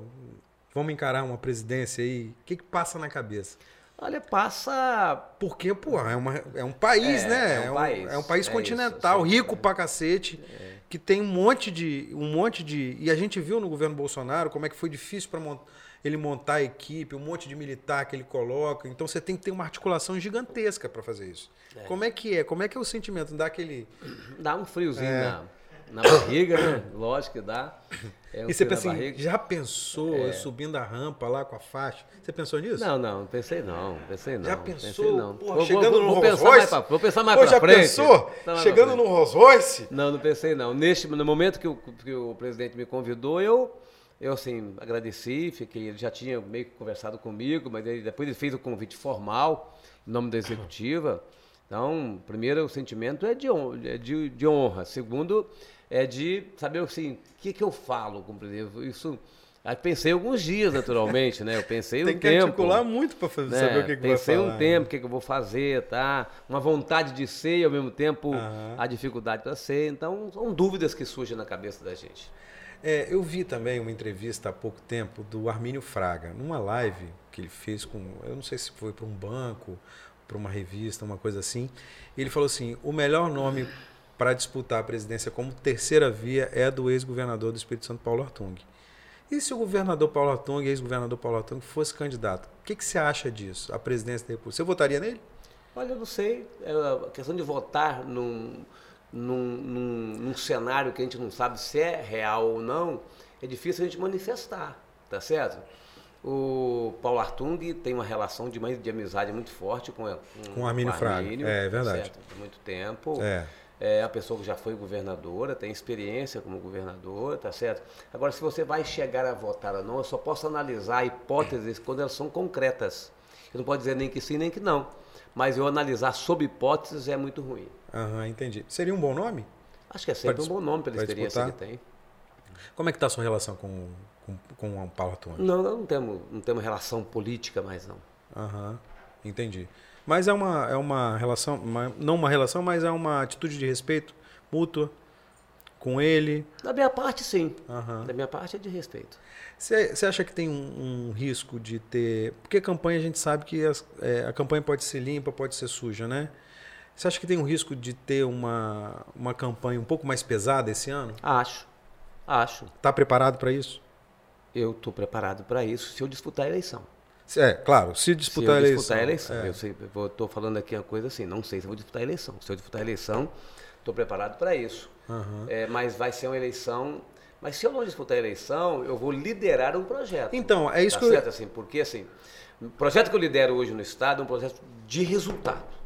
vamos encarar uma presidência aí, o que, que passa na cabeça? Olha, passa. Porque, pô, é, uma, é um país, é, né? É um, é país, é um país é continental, isso, rico pra cacete, é. que tem um monte de. um monte de. E a gente viu no governo Bolsonaro como é que foi difícil para mont... ele montar a equipe, um monte de militar que ele coloca. Então você tem que ter uma articulação gigantesca para fazer isso. É. Como é que é? Como é que é o sentimento? Dá aquele. Dá um friozinho na na barriga, né? Lógico que dá. É um e você pensa assim, já pensou é. subindo a rampa lá com a faixa? Você pensou nisso? Não, não, pensei não, pensei não. Já pensou? não. Porra, vou, chegando vou, no vou Rolls Royce? Pra, vou pensar mais Pô, já frente. pensou? Chegando no Rolls Royce? Não, não pensei não. Neste, no momento que o, que o presidente me convidou, eu eu, assim, agradeci, fiquei, ele já tinha meio que conversado comigo, mas ele, depois ele fez o convite formal, em nome da executiva. Então, primeiro, o sentimento é de honra. É de, de honra. Segundo, é de saber assim, o que, que eu falo com o presidente. Isso. Aí pensei alguns dias, naturalmente, né? Eu pensei Tem um tempo. Tem que articular muito para né? saber o que, que Pensei vai falar, um tempo, o que, que eu vou fazer, tá? Uma vontade de ser e, ao mesmo tempo, uhum. a dificuldade para ser. Então, são dúvidas que surgem na cabeça da gente. É, eu vi também uma entrevista há pouco tempo do Armínio Fraga, numa live que ele fez com, eu não sei se foi para um banco, para uma revista, uma coisa assim. Ele falou assim: o melhor nome para disputar a presidência como terceira via é do ex-governador do Espírito Santo, Paulo Artung. E se o governador Paulo Artung, ex-governador Paulo Artung, fosse candidato? O que, que você acha disso, a presidência da República? Você votaria nele? Olha, eu não sei. É a questão de votar num, num, num, num cenário que a gente não sabe se é real ou não, é difícil a gente manifestar, tá certo? O Paulo Artung tem uma relação de, de amizade muito forte com, com, com o Armínio Fraga. É, é verdade. Certo? muito tempo. É é a pessoa que já foi governadora, tem experiência como governadora, tá certo? Agora, se você vai chegar a votar ou não, eu só posso analisar hipóteses quando elas são concretas. Eu não posso dizer nem que sim, nem que não. Mas eu analisar sob hipóteses é muito ruim. Aham, entendi. Seria um bom nome? Acho que é sempre um bom nome pela experiência disputar? que tem. Como é que está a sua relação com, com, com o Paulo Antônio? Não, não temos, não temos relação política mais não. Aham, entendi. Mas é uma, é uma relação, uma, não uma relação, mas é uma atitude de respeito mútua com ele. Da minha parte, sim. Uhum. Da minha parte é de respeito. Você acha que tem um, um, risco de ter. Porque campanha a gente sabe que as, é, a campanha pode ser limpa, pode ser suja, né? Você acha que tem um risco de ter uma, uma campanha um pouco mais pesada esse ano? Acho. Acho. Está preparado para isso? Eu estou preparado para isso se eu disputar a eleição. É, claro, se disputar se a eleição. disputar a eleição. É. Eu estou falando aqui uma coisa assim, não sei se vou disputar a eleição. Se eu disputar a eleição, estou preparado para isso. Uhum. É, mas vai ser uma eleição. Mas se eu não disputar a eleição, eu vou liderar um projeto. Então, é isso tá que certo? eu... assim, porque assim, o projeto que eu lidero hoje no Estado é um projeto de resultado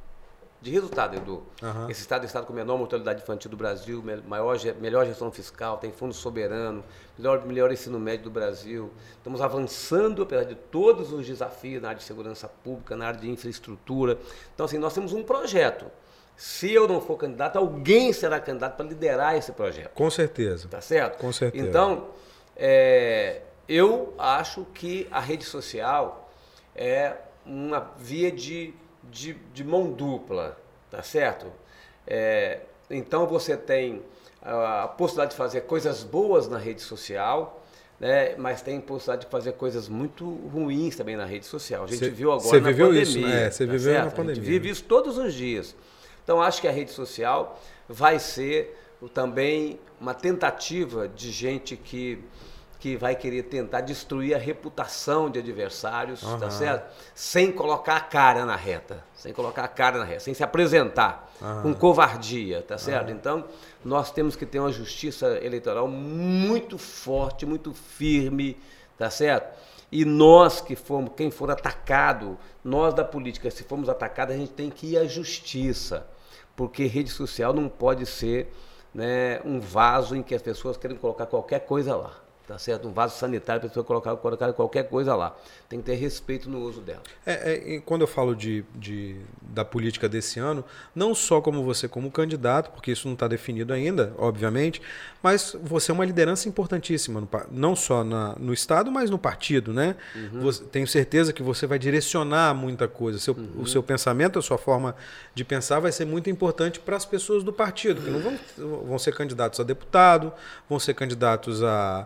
de resultado, Edu. Uhum. Esse estado é o estado com menor mortalidade infantil do Brasil, maior, melhor gestão fiscal, tem fundo soberano, melhor, melhor ensino médio do Brasil. Estamos avançando, apesar de todos os desafios na área de segurança pública, na área de infraestrutura. Então, assim, nós temos um projeto. Se eu não for candidato, alguém será candidato para liderar esse projeto. Com certeza. Tá certo? Com certeza. Então, é, eu acho que a rede social é uma via de, de, de mão dupla, tá certo? É, então você tem a possibilidade de fazer coisas boas na rede social, né? mas tem possibilidade de fazer coisas muito ruins também na rede social. A gente Cê, viu agora na viveu pandemia. Isso, né? Você tá viveu certo? na pandemia. A gente vive isso todos os dias. Então acho que a rede social vai ser também uma tentativa de gente que que vai querer tentar destruir a reputação de adversários, uhum. tá certo? Sem colocar a cara na reta, sem colocar a cara na reta, sem se apresentar uhum. com covardia, tá certo? Uhum. Então, nós temos que ter uma justiça eleitoral muito forte, muito firme, tá certo? E nós que fomos, quem for atacado, nós da política, se formos atacados, a gente tem que ir à justiça, porque rede social não pode ser né, um vaso em que as pessoas querem colocar qualquer coisa lá tá certo? Um vaso sanitário, a pessoa colocar, colocar qualquer coisa lá. Tem que ter respeito no uso dela. É, é, quando eu falo de, de, da política desse ano, não só como você como candidato, porque isso não está definido ainda, obviamente, mas você é uma liderança importantíssima, no, não só na, no Estado, mas no partido, né? Uhum. Você, tenho certeza que você vai direcionar muita coisa. Seu, uhum. O seu pensamento, a sua forma de pensar vai ser muito importante para as pessoas do partido, que não vão, vão ser candidatos a deputado, vão ser candidatos a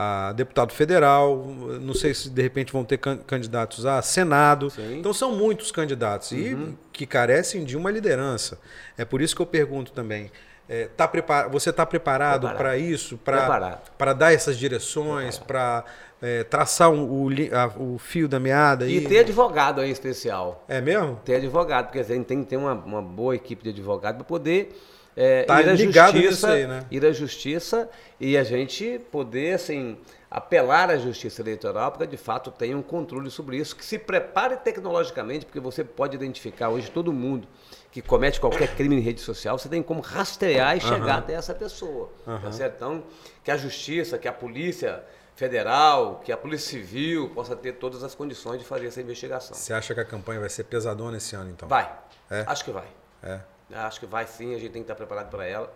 a deputado federal, não sei se de repente vão ter candidatos a Senado. Sim. Então são muitos candidatos uhum. e que carecem de uma liderança. É por isso que eu pergunto também. É, tá prepar... Você está preparado para isso? Para dar essas direções, para é, traçar um, o, a, o fio da meada? E ter advogado aí especial. É mesmo? Ter advogado, porque a gente tem que ter uma, uma boa equipe de advogado para poder é, tá ir à justiça, aí, né? ir à justiça e a gente poder assim apelar à justiça eleitoral porque de fato tem um controle sobre isso que se prepare tecnologicamente porque você pode identificar hoje todo mundo que comete qualquer crime em rede social você tem como rastrear e chegar uhum. até essa pessoa uhum. tá certo? então que a justiça que a polícia federal, que a Polícia Civil possa ter todas as condições de fazer essa investigação. Você acha que a campanha vai ser pesadona esse ano, então? Vai. É? Acho que vai. É. Acho que vai sim, a gente tem que estar preparado para ela.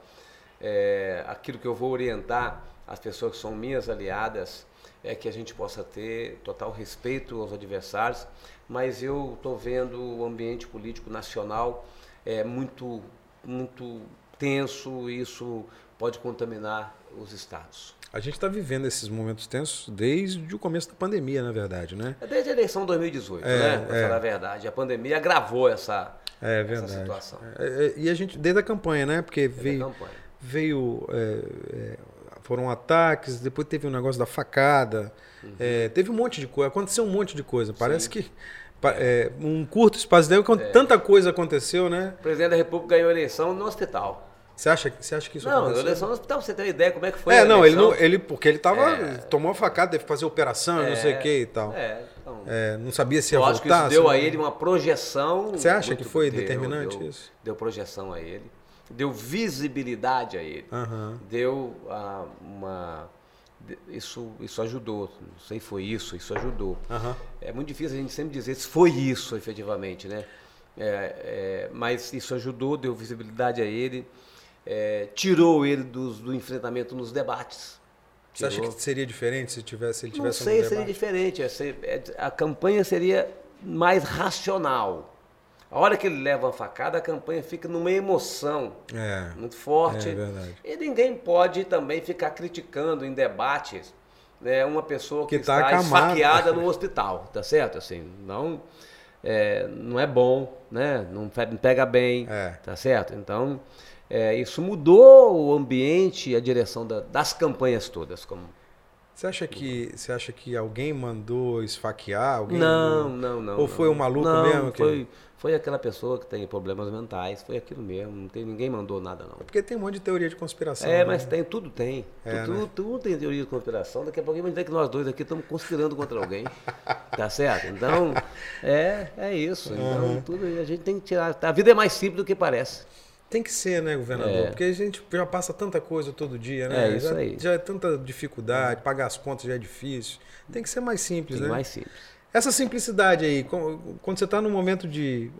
É, aquilo que eu vou orientar as pessoas que são minhas aliadas é que a gente possa ter total respeito aos adversários, mas eu estou vendo o ambiente político nacional é, muito, muito tenso e isso pode contaminar os estados. A gente está vivendo esses momentos tensos desde o começo da pandemia, na verdade, né? É desde a eleição de 2018, é, né? Para é. falar a verdade. A pandemia agravou essa, é, verdade. essa situação. É, é, e a gente, desde a campanha, né? Porque desde veio, veio é, é, foram ataques, depois teve um negócio da facada, uhum. teve um monte de coisa, aconteceu um monte de coisa. Parece Sim. que um curto espaço de tempo, tanta coisa aconteceu, né? O presidente da República ganhou a eleição no hospital. Você acha, você acha que isso não, aconteceu? Não, eleição no hospital, você tem uma ideia como é que foi É, não, ele não, ele porque ele tava é... tomou facada, teve que fazer operação, é... não sei o que e tal. É, é, não sabia se ia eu voltar. acho que isso deu a ele uma projeção. Você acha que foi deu, determinante deu, isso? Deu projeção a ele, deu visibilidade a ele, uhum. deu uh, uma isso, isso ajudou. Não sei se foi isso, isso ajudou. Uhum. É muito difícil a gente sempre dizer se foi isso efetivamente, né? É, é, mas isso ajudou, deu visibilidade a ele é, tirou ele do enfrentamento nos debates. Você acha que seria diferente se tivesse ele tivesse Não sei, seria diferente. É, a campanha seria mais racional. A hora que ele leva uma facada, a campanha fica numa emoção é, muito forte. É verdade. E ninguém pode também ficar criticando em debates né, uma pessoa que, que tá está esfaqueada no hospital, tá certo? Assim, não é, não é bom, né? Não pega bem, é. tá certo? Então é, isso mudou o ambiente e a direção da, das campanhas todas. Como... Você acha que você acha que alguém mandou esfaquear alguém? Não, não, não. Ou não, foi um maluco não, mesmo? Que... Foi, foi aquela pessoa que tem problemas mentais, foi aquilo mesmo. Não tem, ninguém mandou nada, não. É porque tem um monte de teoria de conspiração. É, né? mas tem, tudo tem. É, tudo, né? tudo, tem teoria de conspiração. Daqui a pouco vai dizer que nós dois aqui estamos conspirando contra alguém. tá certo? Então, é, é isso. Então, uhum. tudo, a gente tem que tirar. A vida é mais simples do que parece. Tem que ser, né, governador? É. Porque a gente já passa tanta coisa todo dia, né? É isso já, aí. Já é tanta dificuldade, pagar as contas já é difícil. Tem que ser mais simples, Tem né? mais simples. Essa simplicidade aí, quando você está no momento de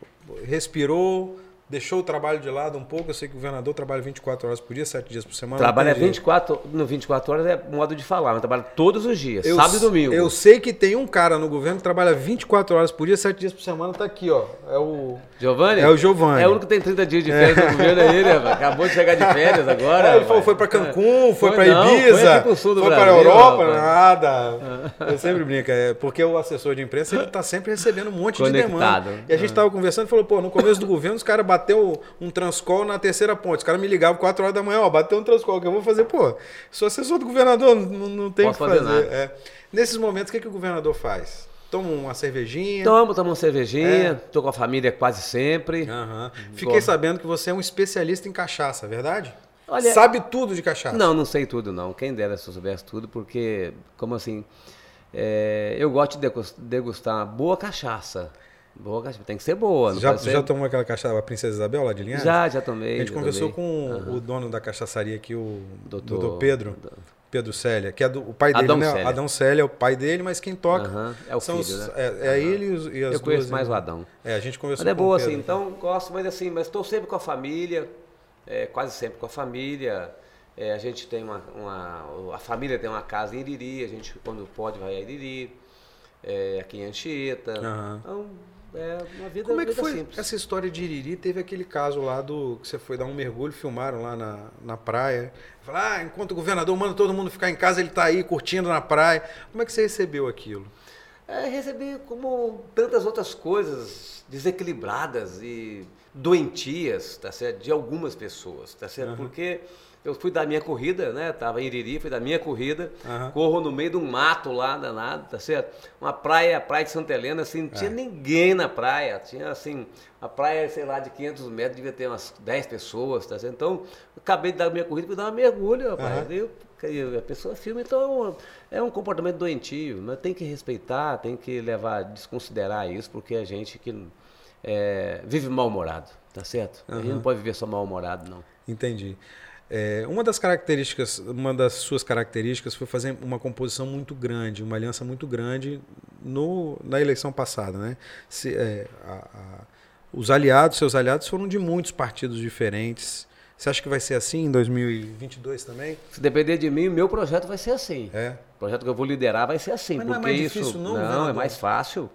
respirou, deixou o trabalho de lado um pouco? Eu sei que o governador trabalha 24 horas por dia, 7 dias por semana. Trabalha 24, no 24 horas é modo de falar, mas trabalha todos os dias, eu, sábado e domingo. Eu sei que tem um cara no governo que trabalha 24 horas por dia, 7 dias por semana, tá aqui, ó. É o. Giovanni? É o Giovanni. É o único que tem 30 dias de férias no governo, é ele, rapaz. Acabou de chegar de férias agora. É, ele falou, foi pra Cancún, foi, foi pra Ibiza, foi, foi pra Europa, rapaz. nada. Eu sempre brinco, é porque o assessor de imprensa ele tá sempre recebendo um monte Conectado. de demanda. E a gente tava conversando e falou, pô, no começo do governo os caras bateu um Transcol na terceira ponte. Os caras me ligavam 4 horas da manhã, ó, bateu um Transcol, que eu vou fazer? Pô, sou assessor do governador, não, não tem o que fazer. fazer. É. Nesses momentos, o que, que o governador faz? Toma uma cervejinha? Tomo, tomo uma cervejinha. É. Tô com a família quase sempre. Uhum. Fiquei sabendo que você é um especialista em cachaça, é verdade? Olha, Sabe tudo de cachaça? Não, não sei tudo não. Quem dera se eu soubesse tudo, porque, como assim, é, eu gosto de degustar boa cachaça. Boa cachaça, tem que ser boa. já, ser... já tomou aquela cachaça, a Princesa Isabel lá de Linhares? Já, já tomei. A gente conversou tomei. com uhum. o dono da cachaçaria aqui, o doutor, doutor Pedro. Pedro Célia, que é do, o pai dele, Adão né? Célia. Adão Célia é o pai dele, mas quem toca uhum. é o são filho, os, né? É, é ele e, os, e as Eu conheço duas, mais o Adão. É, a gente conversou mas é boa assim, então gosto, mas assim, mas estou sempre com a família, é, quase sempre com a família. É, a gente tem uma, uma, a família tem uma casa em Iriri, a gente quando pode vai a Iriri, é, aqui em Anchieta. Uhum. Então é uma vida Como é que foi simples. essa história de Iriri? Teve aquele caso lá do que você foi dar um mergulho, filmaram lá na, na praia. Falaram, ah, enquanto o governador manda todo mundo ficar em casa, ele está aí curtindo na praia. Como é que você recebeu aquilo? É, recebi como tantas outras coisas desequilibradas e doentias, tá certo? De algumas pessoas, tá certo? Uhum. Porque eu fui da minha corrida, né? Tava em Iriri, fui da minha corrida, uhum. corro no meio de um mato lá danado, tá certo? Uma praia, a praia de Santa Helena, assim, não tinha é. ninguém na praia, tinha assim, a praia, sei lá, de 500 metros, devia ter umas 10 pessoas, tá certo? Então, acabei de dar a minha corrida, fui dar uma mergulho, rapaz. Uhum. Eu, a pessoa filma, então é um comportamento doentio, mas tem que respeitar, tem que levar, desconsiderar isso, porque a gente que é, vive mal-humorado, tá certo? Uhum. A gente não pode viver só mal-humorado, não. Entendi. É, uma das características, uma das suas características foi fazer uma composição muito grande, uma aliança muito grande no, na eleição passada, né? Se, é, a, a, os aliados, seus aliados foram de muitos partidos diferentes. Você acha que vai ser assim em 2022 também? Se depender de mim, meu projeto vai ser assim. É. O projeto que eu vou liderar vai ser assim. Mas porque não é mais isso, difícil, não? Não, é mais fácil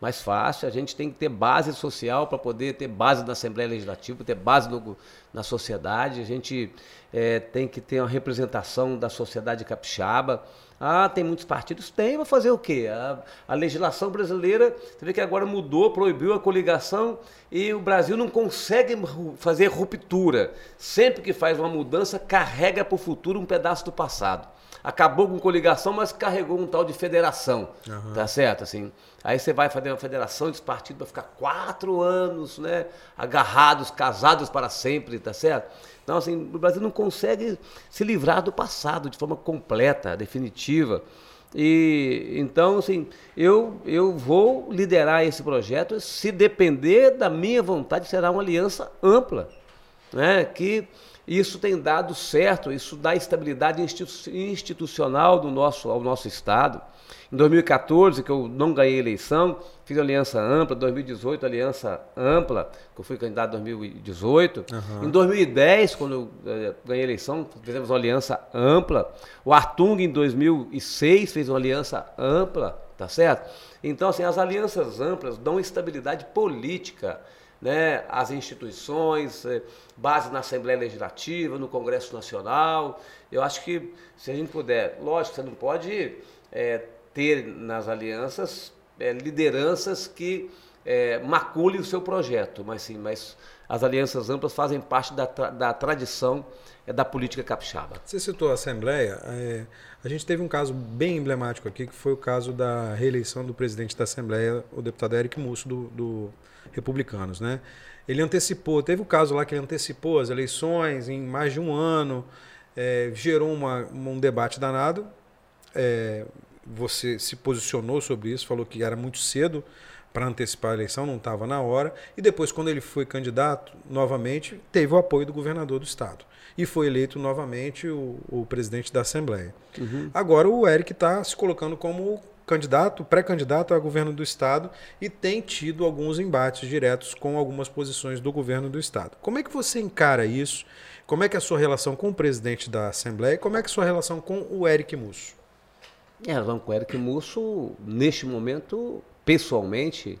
mais fácil. A gente tem que ter base social para poder ter base na Assembleia Legislativa, ter base no, na sociedade. A gente é, tem que ter uma representação da sociedade capixaba. Ah, tem muitos partidos? Tem, vai fazer o quê? A, a, legislação brasileira, você vê que agora mudou, proibiu a coligação e o Brasil não consegue fazer ruptura. Sempre que faz uma mudança, carrega para o futuro um pedaço do passado acabou com coligação, mas carregou um tal de federação, uhum. tá certo? Assim, aí você vai fazer uma federação de partidos para ficar quatro anos, né, agarrados, casados para sempre, tá certo? Então, assim, o Brasil não consegue se livrar do passado de forma completa, definitiva. E então, assim, eu, eu vou liderar esse projeto. Se depender da minha vontade, será uma aliança ampla, né? Que isso tem dado certo, isso dá estabilidade institucional do nosso, ao nosso Estado. Em 2014, que eu não ganhei eleição, fiz aliança ampla. Em 2018, aliança ampla, que eu fui candidato em 2018. Uhum. Em 2010, quando eu eh, ganhei eleição, fizemos uma aliança ampla. O Artung, em 2006, fez uma aliança ampla, tá certo? Então, assim, as alianças amplas dão estabilidade política né, as instituições, eh, base na Assembleia Legislativa, no Congresso Nacional. Eu acho que se a gente puder, lógico, você não pode é, ter nas alianças é, lideranças que é, maculem o seu projeto, mas sim, mas as alianças amplas fazem parte da, tra da tradição é, da política capixaba. Você citou a Assembleia, é, a gente teve um caso bem emblemático aqui, que foi o caso da reeleição do presidente da Assembleia, o deputado Eric Musso, do, do republicanos, né? Ele antecipou, teve o caso lá que ele antecipou as eleições em mais de um ano, é, gerou uma, um debate danado. É, você se posicionou sobre isso, falou que era muito cedo para antecipar a eleição, não estava na hora. E depois, quando ele foi candidato novamente, teve o apoio do governador do estado. E foi eleito novamente o, o presidente da Assembleia. Uhum. Agora o Eric está se colocando como candidato, pré-candidato a governo do estado e tem tido alguns embates diretos com algumas posições do governo do estado. Como é que você encara isso? Como é que é a sua relação com o presidente da Assembleia e como é que é a sua relação com o Eric Musso? Em relação com o Eric Musso, neste momento, pessoalmente,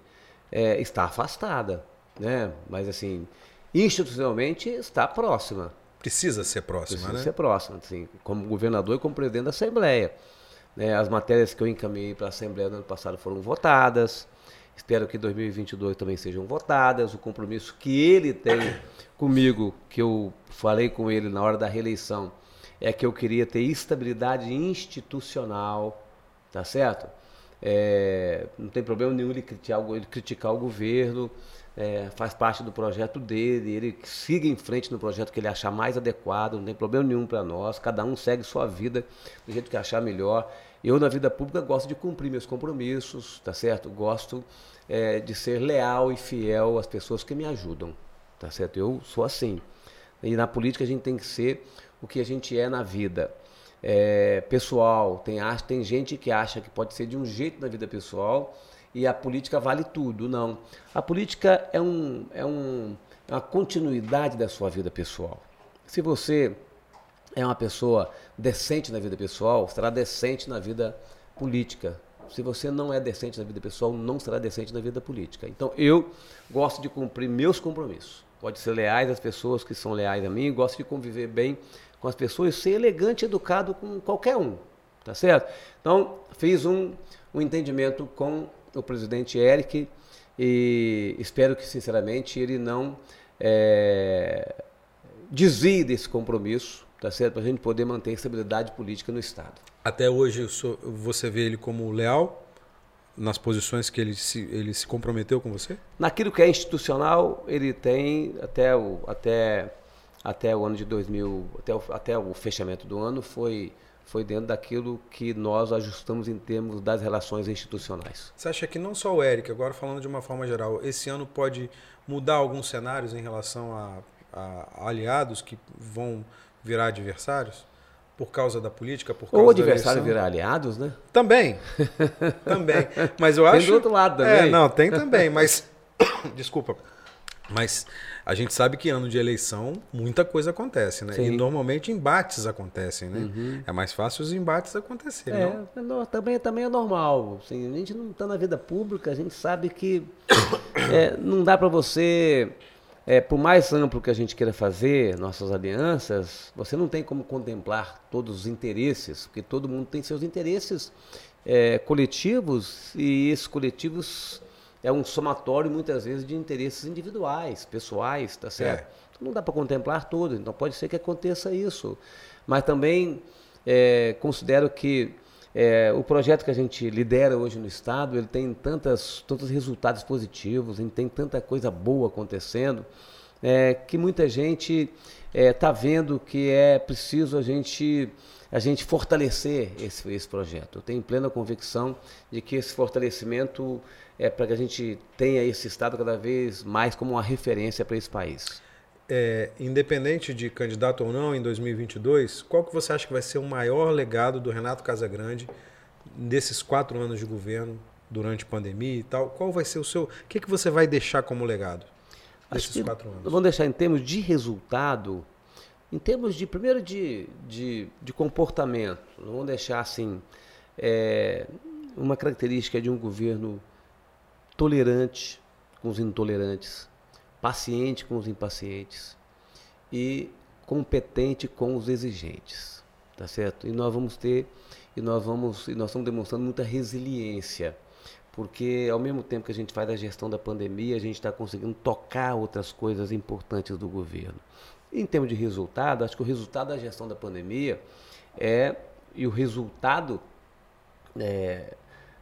é, está afastada, né? Mas assim, institucionalmente está próxima. Precisa ser próxima, Precisa né? ser próxima, assim, como governador e como presidente da Assembleia. Né? As matérias que eu encaminhei para a Assembleia no ano passado foram votadas. Espero que em 2022 também sejam votadas. O compromisso que ele tem comigo, que eu falei com ele na hora da reeleição, é que eu queria ter estabilidade institucional, tá certo? É, não tem problema nenhum ele criticar, ele criticar o governo, é, faz parte do projeto dele, ele siga em frente no projeto que ele achar mais adequado, não tem problema nenhum para nós, cada um segue sua vida do jeito que achar melhor. Eu, na vida pública, gosto de cumprir meus compromissos, tá certo? Gosto é, de ser leal e fiel às pessoas que me ajudam, tá certo? Eu sou assim. E na política a gente tem que ser o que a gente é na vida. É, pessoal, tem, tem gente que acha que pode ser de um jeito na vida pessoal e a política vale tudo. Não. A política é, um, é, um, é uma continuidade da sua vida pessoal. Se você é uma pessoa decente na vida pessoal, será decente na vida política. Se você não é decente na vida pessoal, não será decente na vida política. Então, eu gosto de cumprir meus compromissos. Pode ser leais às pessoas que são leais a mim, gosto de conviver bem com as pessoas, ser elegante e educado com qualquer um, tá certo? Então, fiz um, um entendimento com o presidente Eric e espero que, sinceramente, ele não é, desvie desse compromisso, tá certo? Para a gente poder manter a estabilidade política no Estado. Até hoje você vê ele como leal nas posições que ele se, ele se comprometeu com você? Naquilo que é institucional, ele tem até o, até, até o ano de 2000, até o, até o fechamento do ano, foi, foi dentro daquilo que nós ajustamos em termos das relações institucionais. Você acha que não só o Eric, agora falando de uma forma geral, esse ano pode mudar alguns cenários em relação a, a aliados que vão virar adversários? Por causa da política, por causa Ou adversário virar aliados, né? Também. também. Mas eu acho. Tem do outro lado também. É, não, tem também, mas. Desculpa. Mas a gente sabe que ano de eleição muita coisa acontece, né? Sim. E normalmente embates acontecem, né? Uhum. É mais fácil os embates acontecerem. É, não? também, também é normal. Assim, a gente não está na vida pública, a gente sabe que é, não dá para você é, por mais amplo que a gente queira fazer nossas alianças, você não tem como contemplar todos os interesses, porque todo mundo tem seus interesses é, coletivos e esses coletivos é um somatório muitas vezes de interesses individuais, pessoais, tá certo? É. Então, não dá para contemplar tudo, então pode ser que aconteça isso. Mas também é, considero que é, o projeto que a gente lidera hoje no Estado, ele tem tantas, tantos resultados positivos, ele tem tanta coisa boa acontecendo, é, que muita gente está é, tá vendo que é preciso a gente, a gente fortalecer esse, esse projeto. Eu tenho plena convicção de que esse fortalecimento é para que a gente tenha esse Estado cada vez mais como uma referência para esse país. É, independente de candidato ou não em 2022, qual que você acha que vai ser o maior legado do Renato Casagrande desses quatro anos de governo durante a pandemia e tal? Qual vai ser o seu? O que, que você vai deixar como legado desses quatro anos? Vamos deixar em termos de resultado, em termos de primeiro de, de, de comportamento. Vamos deixar assim é, uma característica de um governo tolerante com os intolerantes paciente com os impacientes e competente com os exigentes, tá certo? E nós vamos ter e nós vamos e nós estamos demonstrando muita resiliência, porque ao mesmo tempo que a gente faz a gestão da pandemia, a gente está conseguindo tocar outras coisas importantes do governo. Em termos de resultado, acho que o resultado da gestão da pandemia é e o resultado é,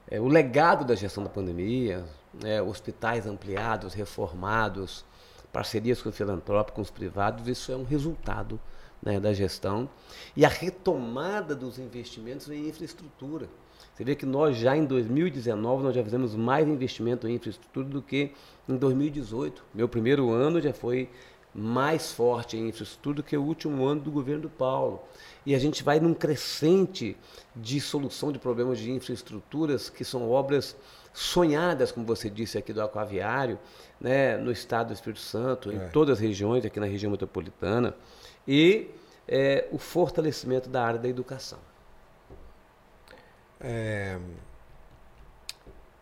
é o legado da gestão da pandemia, né, hospitais ampliados, reformados, parcerias com filantrópicos, privados, isso é um resultado né, da gestão. E a retomada dos investimentos em infraestrutura. Você vê que nós já em 2019 nós já fizemos mais investimento em infraestrutura do que em 2018. Meu primeiro ano já foi mais forte em infraestrutura do que o último ano do governo do Paulo. E a gente vai num crescente de solução de problemas de infraestruturas que são obras sonhadas, como você disse aqui do aquaviário, né, no estado do Espírito Santo, em é. todas as regiões, aqui na região metropolitana, e é, o fortalecimento da área da educação. É,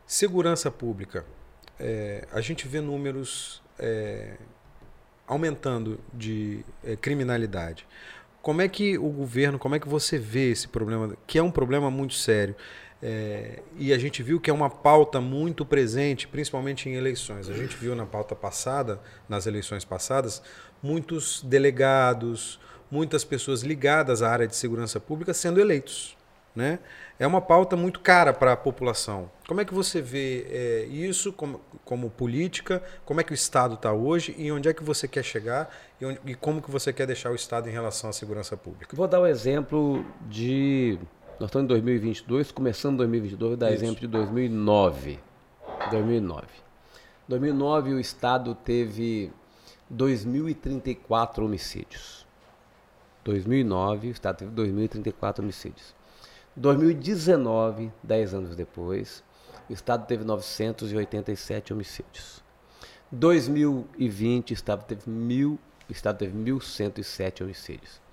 segurança pública. É, a gente vê números é, aumentando de é, criminalidade. Como é que o governo, como é que você vê esse problema, que é um problema muito sério? É, e a gente viu que é uma pauta muito presente, principalmente em eleições. A gente viu na pauta passada, nas eleições passadas, muitos delegados, muitas pessoas ligadas à área de segurança pública sendo eleitos. Né? É uma pauta muito cara para a população. Como é que você vê é, isso como, como, política? Como é que o Estado está hoje e onde é que você quer chegar e, onde, e como que você quer deixar o Estado em relação à segurança pública? Vou dar o um exemplo de nós estamos em 2022, começando 2022, vou dar Isso. exemplo de 2009. 2009. 2009 o estado teve 2034 homicídios. 2009 o estado teve 2034 homicídios. 2019, 10 anos depois, o estado teve 987 homicídios. 2020 o estado teve mil, o estado teve 1107 homicídios.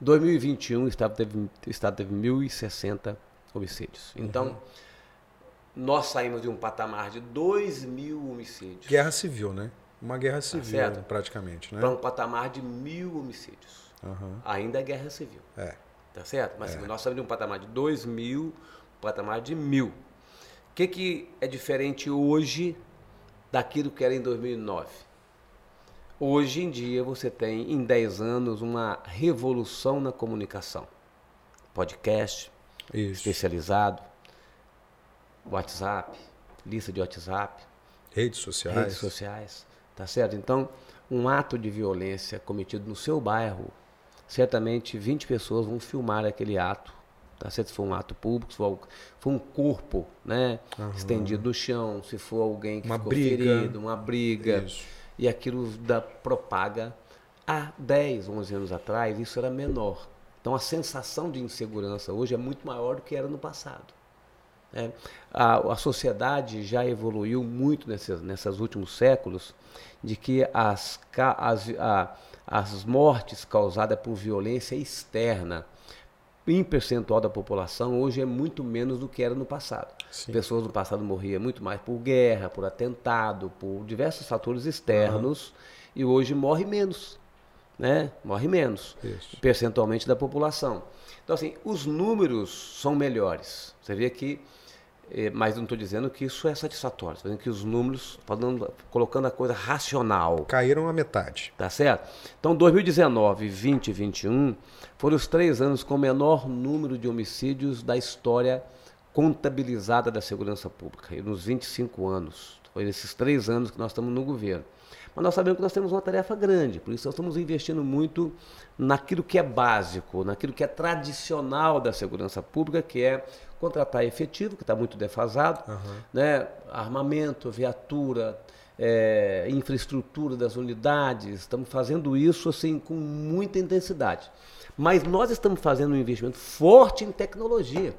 2021, o Estado teve, o estado teve 1.060 homicídios. Então, uhum. nós saímos de um patamar de 2 mil homicídios. Guerra civil, né? Uma guerra tá civil, tá praticamente, né? Para um patamar de mil homicídios. Uhum. Ainda é guerra civil. É. Tá certo? Mas é. nós saímos de um patamar de 2 mil, um patamar de mil. O que, que é diferente hoje daquilo que era em 2009? Hoje em dia você tem em 10 anos uma revolução na comunicação. Podcast Isso. especializado, WhatsApp, lista de WhatsApp, redes sociais. Redes sociais, tá certo? Então, um ato de violência cometido no seu bairro, certamente 20 pessoas vão filmar aquele ato, tá certo? Se for um ato público, se for, um corpo, né, estendido no chão, se for alguém que uma ficou briga. ferido, uma briga. Isso e aquilo da propaga há 10, 11 anos atrás, isso era menor. Então a sensação de insegurança hoje é muito maior do que era no passado. É, a, a, sociedade já evoluiu muito nesses, nesses últimos séculos de que as, as, a, as mortes causadas por violência externa em percentual da população hoje é muito menos do que era no passado. Sim. Pessoas no passado morriam muito mais por guerra, por atentado, por diversos fatores externos uhum. e hoje morre menos, né? Morre menos Isso. percentualmente da população. Então assim, os números são melhores. Você vê que mas não estou dizendo que isso é satisfatório. Estou dizendo que os números, falando, colocando a coisa racional. Caíram a metade. Tá certo? Então, 2019, 20 e 21 foram os três anos com o menor número de homicídios da história contabilizada da segurança pública. E nos 25 anos. Foi nesses três anos que nós estamos no governo. Mas nós sabemos que nós temos uma tarefa grande, por isso nós estamos investindo muito naquilo que é básico, naquilo que é tradicional da segurança pública, que é contratar efetivo, que está muito defasado, uhum. né? armamento, viatura, é, infraestrutura das unidades, estamos fazendo isso assim com muita intensidade. Mas nós estamos fazendo um investimento forte em tecnologia.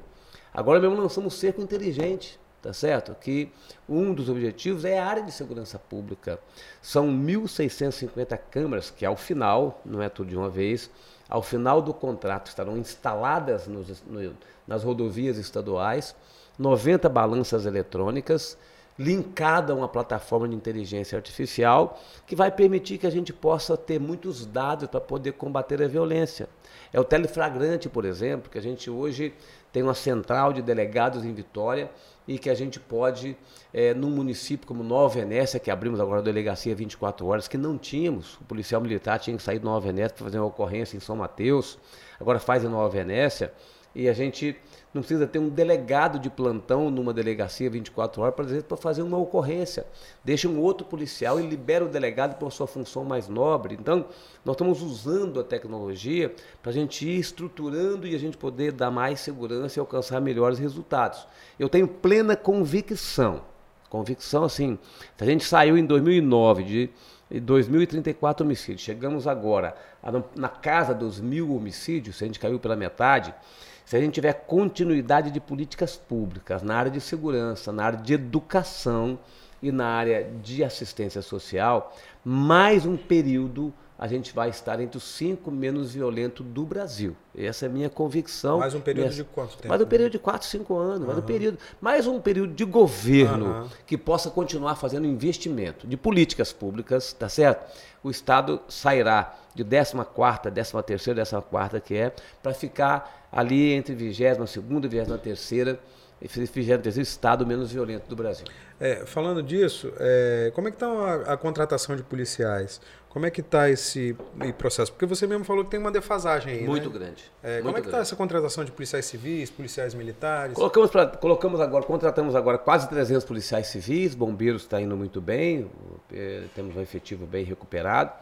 Agora mesmo lançamos um cerco inteligente tá certo? Que um dos objetivos é a área de segurança pública. São 1.650 câmeras que ao final, não é tudo de uma vez, ao final do contrato estarão instaladas nos, no, nas rodovias estaduais, 90 balanças eletrônicas, linkada a uma plataforma de inteligência artificial que vai permitir que a gente possa ter muitos dados para poder combater a violência. É o teleflagrante, por exemplo, que a gente hoje tem uma central de delegados em Vitória e que a gente pode, é, num município como Nova Venécia, que abrimos agora a delegacia 24 horas, que não tínhamos, o policial militar tinha que sair de Nova Venécia para fazer uma ocorrência em São Mateus, agora faz em Nova Venécia, e a gente não precisa ter um delegado de plantão numa delegacia 24 horas, para fazer uma ocorrência. Deixa um outro policial e libera o delegado para sua função mais nobre. Então, nós estamos usando a tecnologia para a gente ir estruturando e a gente poder dar mais segurança e alcançar melhores resultados. Eu tenho plena convicção, convicção assim, se a gente saiu em 2009 de e 2.034 homicídios. Chegamos agora na casa dos mil homicídios, a gente caiu pela metade. Se a gente tiver continuidade de políticas públicas na área de segurança, na área de educação e na área de assistência social, mais um período a gente vai estar entre os cinco menos violentos do Brasil. Essa é a minha convicção. Mais um período Minha... de quanto tempo? Mais um período de quatro, cinco anos. Uhum. Mais, um período, mais um período de governo uhum. que possa continuar fazendo investimento de políticas públicas, tá certo? O Estado sairá de 14 quarta, 13 terceira, 14 quarta que é, para ficar ali entre 22 segunda e 23 terceira e 23 terceiro estado menos violento do Brasil. É, falando disso, é, como é que está a, a, contratação de policiais? Como é que está esse processo? Porque você mesmo falou que tem uma defasagem aí, Muito né? grande. É, muito como é que está essa contratação de policiais civis, policiais militares? Colocamos, pra, colocamos agora, contratamos agora quase 300 policiais civis, bombeiros está indo muito bem, é, temos um efetivo bem recuperado.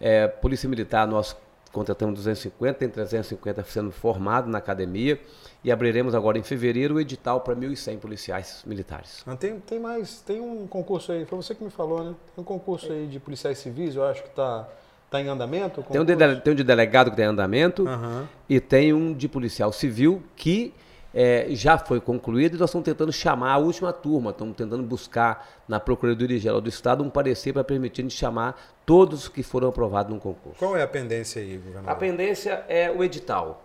É, Polícia Militar, nós contratamos 250, tem 350 sendo formados na academia e abriremos agora em fevereiro o edital para 1.100 policiais militares. Ah, tem, tem mais, tem um concurso aí, foi você que me falou, né? Tem um concurso aí de policiais civis, eu acho que está tá em andamento? Tem um, de, tem um de delegado que tem em andamento uhum. e tem um de policial civil que é, já foi concluído e nós estamos tentando chamar a última turma, estamos tentando buscar na Procuradoria Geral do Estado um parecer para permitir gente chamar todos que foram aprovados no concurso. Qual é a pendência aí, governador? A pendência é o edital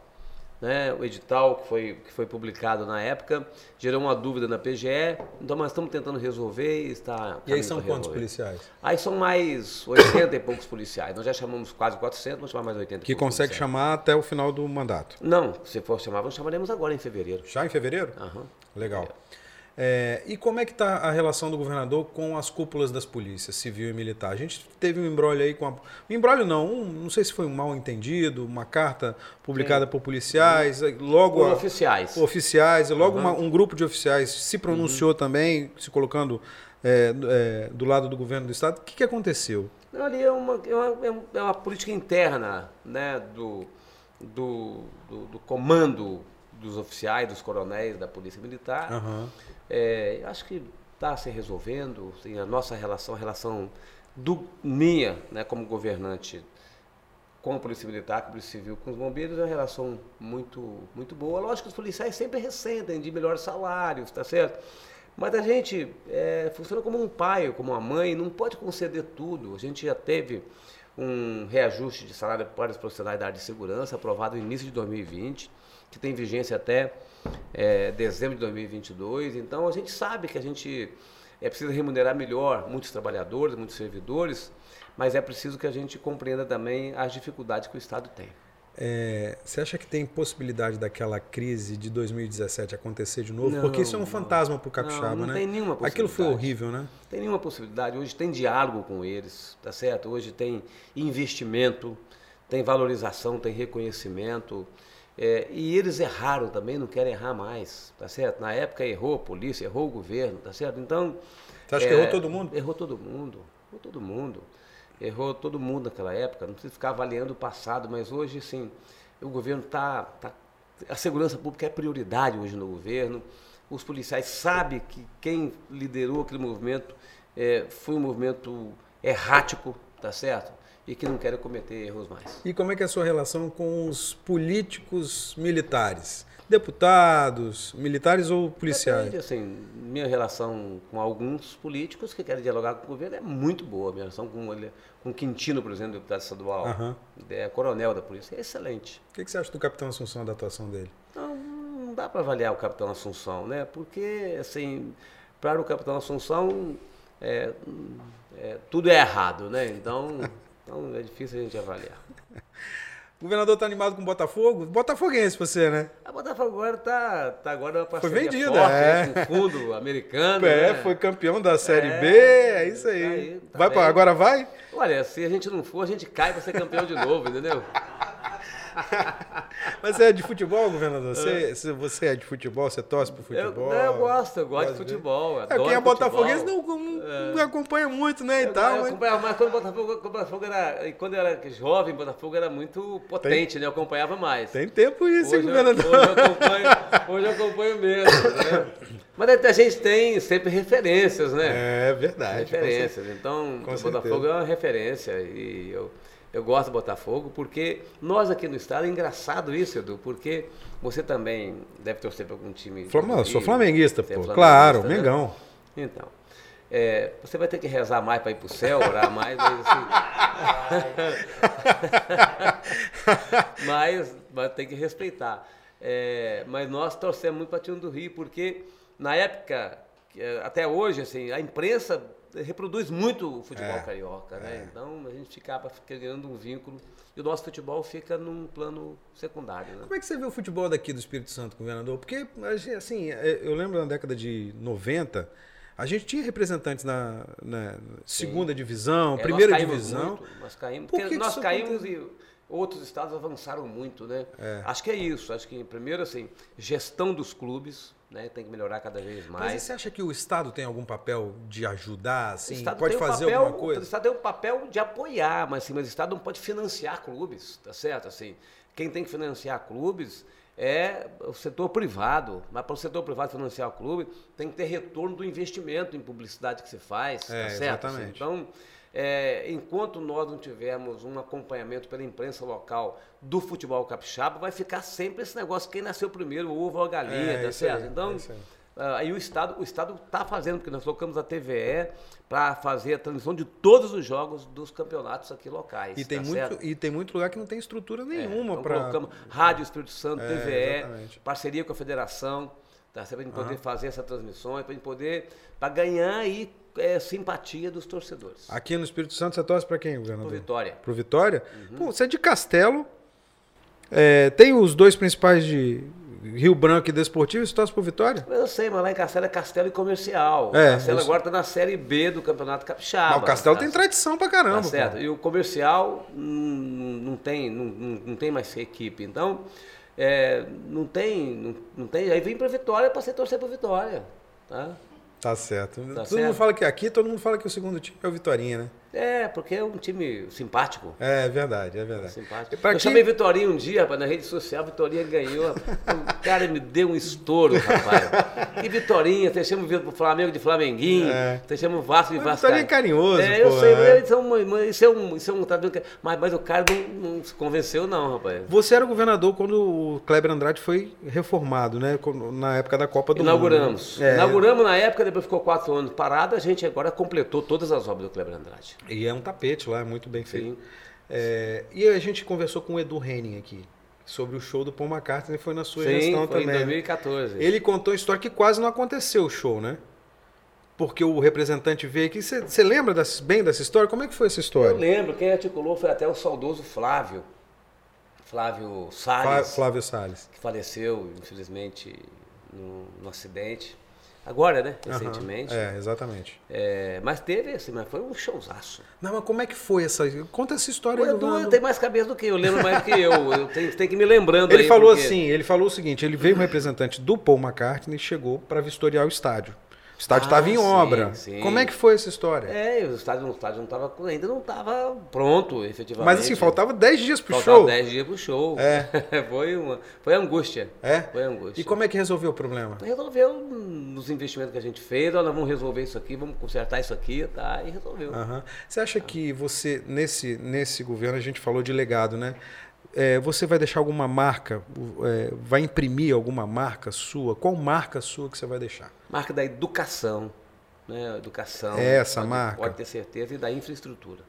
né, o edital que foi, que foi publicado na época, gerou uma dúvida na PGE, então nós estamos tentando resolver e está... E aí são quantos policiais? Aí são mais 80 e poucos policiais, nós já chamamos quase 400, vamos chamar mais 80 Que consegue policiais. chamar até o final do mandato? Não, se for chamar, nós chamaremos agora em fevereiro. Já em fevereiro? Aham. Legal. É. É, e como é que está a relação do governador com as cúpulas das polícias, civil e militar? A gente teve um embrólio aí com a... Um embrólio não, um, não sei se foi um mal entendido, uma carta publicada Sim. por policiais, logo... Por a, oficiais. Oficiais, e logo uhum. uma, um grupo de oficiais se pronunciou uhum. também, se colocando é, é, do lado do governo do Estado. O que, que aconteceu? Não, ali é uma, é uma, é uma política interna né, do, do, do, do comando dos oficiais, dos coronéis da Polícia Militar. Uhum é, acho que está se resolvendo, assim, a nossa relação, a relação do minha, né, como governante com a Polícia Militar, com a Polícia Civil, com os bombeiros, é uma relação muito, muito boa. Lógico que os policiais sempre ressentem de melhores salários, tá certo? Mas a gente é, funciona como um pai, como uma mãe, não pode conceder tudo. A gente já teve um reajuste de salário para os profissionais da área de segurança, aprovado no início de 2020, que tem vigência até é, dezembro de 2022. Então a gente sabe que a gente é preciso remunerar melhor muitos trabalhadores, muitos servidores, mas é preciso que a gente compreenda também as dificuldades que o Estado tem. É, você acha que tem possibilidade daquela crise de 2017 acontecer de novo? Não, Porque isso é um fantasma para o capixaba, não, não né? tem nenhuma possibilidade. Aquilo foi horrível, né? Tem nenhuma possibilidade. Hoje tem diálogo com eles, tá certo? Hoje tem investimento, tem valorização, tem reconhecimento. É, e eles erraram também, não querem errar mais, tá certo? Na época errou a polícia, errou o governo, tá certo? Então. Você acha é, que errou todo mundo? Errou todo mundo, errou todo mundo. Errou todo mundo naquela época, não precisa ficar avaliando o passado, mas hoje, sim, o governo está. Tá, a segurança pública é prioridade hoje no governo. Os policiais sabem que quem liderou aquele movimento é, foi um movimento errático, tá certo? E que não querem cometer erros mais. E como é que é a sua relação com os políticos militares? Deputados, militares ou policiais? Depende, assim, minha relação com alguns políticos que querem dialogar com o governo é muito boa. Minha relação com, ele, com Quintino, por exemplo, deputado estadual, uhum. é coronel da polícia, é excelente. O que, que você acha do capitão Assunção, da atuação dele? Não, não dá para avaliar o capitão Assunção, né? Porque, assim, para o capitão Assunção, é, é, tudo é errado, né? Então... Então é difícil a gente avaliar. O governador está animado com o Botafogo? Botafoguense você, né? A Botafogo agora está tá agora uma Foi vendida, forte, é. com fundo americano. É, né? foi campeão da Série é, B, é isso aí. Tá aí tá vai pra, agora vai? Olha, se a gente não for, a gente cai para ser campeão de novo, entendeu? Mas você é de futebol, governador? Você, se você é de futebol, você torce pro futebol? Eu, eu gosto, eu gosto de futebol. É, quem é botafoguense não, não, é. não, acompanha muito, né? E eu, tal, eu mas... acompanhava mais quando o Botafogo, Botafogo era. Quando eu era jovem, Botafogo era muito potente, tem, né? Eu acompanhava mais. Tem tempo isso, hoje governador. Hoje, eu acompanho, hoje eu acompanho mesmo. Né? Mas a gente tem sempre referências, né? É verdade. Referências. Então, o Botafogo é uma referência. E eu eu gosto do Botafogo porque nós aqui no estado, é engraçado isso, Edu, porque você também deve torcer para algum time. Flamengo, sou flamenguista, pô. É flamenguista, claro, né? Mengão. Então. É, você vai ter que rezar mais para ir para o céu, orar mais, mas assim. mas, mas tem que respeitar. É, mas nós torcemos muito para o time do Rio, porque na época, até hoje, assim, a imprensa reproduz muito o futebol é, carioca, né? É. Então a gente acaba criando um vínculo e o nosso futebol fica num plano secundário. Né? Como é que você vê o futebol daqui do Espírito Santo, governador? Porque, assim, é, eu lembro na década de 90, a gente tinha representantes na, na segunda divisão, é, primeira divisão. Muito, nós caímos, Por que nós que caímos e outros estados avançaram muito, né? É. Acho que é isso. Acho que, primeiro, assim, gestão dos clubes, né? Tem que melhorar cada vez mais. Mas você acha que o Estado tem algum papel de ajudar, assim? Pode fazer papel, alguma coisa? O Estado tem um papel de apoiar, mas, assim, mas o Estado não pode financiar clubes, tá certo? Assim, quem tem que financiar clubes é o setor privado. Mas para o setor privado financiar o clube, tem que ter retorno do investimento em publicidade que se faz, é, tá certo? Assim, exatamente. Assim, então, é, enquanto nós não tivermos um acompanhamento pela imprensa local do futebol capixaba, vai ficar sempre esse negócio, quem nasceu primeiro, o ovo ou a galinha, é, tá certo? Aí, então, é aí o Estado o Estado está fazendo, porque nós colocamos a TVE para fazer a transmissão de todos os jogos dos campeonatos aqui locais. E tem, tá muito, e tem muito lugar que não tem estrutura nenhuma é, então para. Colocamos Rádio Espírito Santo, é, TVE, exatamente. parceria com a federação, tá? para a gente poder uhum. fazer essas transmissões, para a gente poder para ganhar aí é, simpatia dos torcedores. Aqui no Espírito Santo você torce para quem, governador? Pro Vitória. Pro Vitória? Uhum. Pô, você é de Castelo. É, tem os dois principais de Rio Branco e Desportivo, você torce pro Vitória? Eu sei, mas lá em Castelo é Castelo e Comercial. É, Castelo agora está na Série B do Campeonato Capixaba. Mas o Castelo tá, tem tradição pra caramba. Tá certo. Pô. E o Comercial hum, não, tem, não, não tem mais equipe. Então, é, não, tem, não, não tem. Aí vem pra Vitória para você torcer pro Vitória. Tá? Tá certo. Tá todo certo? mundo fala que aqui, todo mundo fala que o segundo time é o Vitorinha, né? É, porque é um time simpático. É, é verdade, é verdade. Simpático. Eu que... chamei Vitorinha um dia, rapaz, na rede social, Vitorinha ganhou. o cara me deu um estouro, rapaz. E Vitorinha, deixamos o Flamengo de Flamenguinho, é. deixamos o Vasco de Vasco. Vitorinha é carinhoso, É, eu pô, sei, é. Isso, é um, isso é um, isso é um mas, mas o cara não, não, se convenceu não, rapaz. Você era governador quando o Kleber Andrade foi reformado, né? Na época da Copa do Inauguramos. Mundo. É. Inauguramos na época, depois ficou quatro anos parado, a gente agora completou todas as obras do Kleber Andrade. E é um tapete lá, é muito bem feito. É, e a gente conversou com o Edu Henning aqui sobre o show do Paul McCartney, foi na sua Sim, gestão foi também. em 2014. Ele contou a história que quase não aconteceu o show, né? Porque o representante veio aqui. Você lembra desse, bem dessa história? Como é que foi essa história? Eu lembro, quem articulou foi até o saudoso Flávio. Flávio Salles. Flávio Salles. Que faleceu, infelizmente, no, no acidente. Agora, né? Recentemente. Uhum. É, exatamente. É, mas teve, assim, mas foi um showzaço. Não, mas como é que foi essa. Conta essa história aí. Edu tem mais cabeça do que eu, lembro mais do que eu. Eu tenho, tenho que me lembrando Ele aí, falou porque... assim, ele falou o seguinte: ele veio um representante do Paul McCartney e chegou para vistoriar o estádio. O estádio estava ah, em sim, obra. Sim. Como é que foi essa história? É, o estádio, o estádio não tava, ainda não estava pronto, efetivamente. Mas assim, faltava 10 dias para o show. Faltava 10 dias para o show. É. foi, uma, foi angústia. É? Foi angústia. E como é que resolveu o problema? Resolveu nos investimentos que a gente fez, nós vamos resolver isso aqui, vamos consertar isso aqui, tá? E resolveu. Uhum. Você acha que você, nesse, nesse governo, a gente falou de legado, né? É, você vai deixar alguma marca, é, vai imprimir alguma marca sua? Qual marca sua que você vai deixar? Marca da educação né? Educação. É essa pode, marca. Pode ter certeza, e da infraestrutura.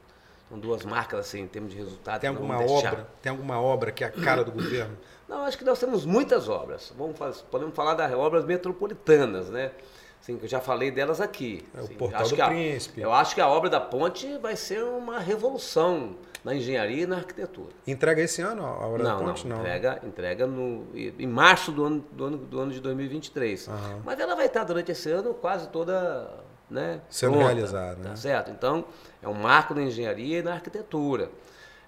São duas marcas, assim, em termos de resultado. Tem alguma obra? Tem alguma obra que é a cara do governo? Não, acho que nós temos muitas obras. Vamos fazer, podemos falar das obras metropolitanas, né? Assim, eu já falei delas aqui. É o assim, Portal do Príncipe. Eu acho que a obra da ponte vai ser uma revolução na engenharia e na arquitetura. Entrega esse ano a obra não, da ponte? Não, não. Entrega, entrega no, em março do ano, do ano, do ano de 2023. Uhum. Mas ela vai estar durante esse ano quase toda né, sendo pronta, realizado. Né? Tá certo? Então, é um marco na engenharia e na arquitetura.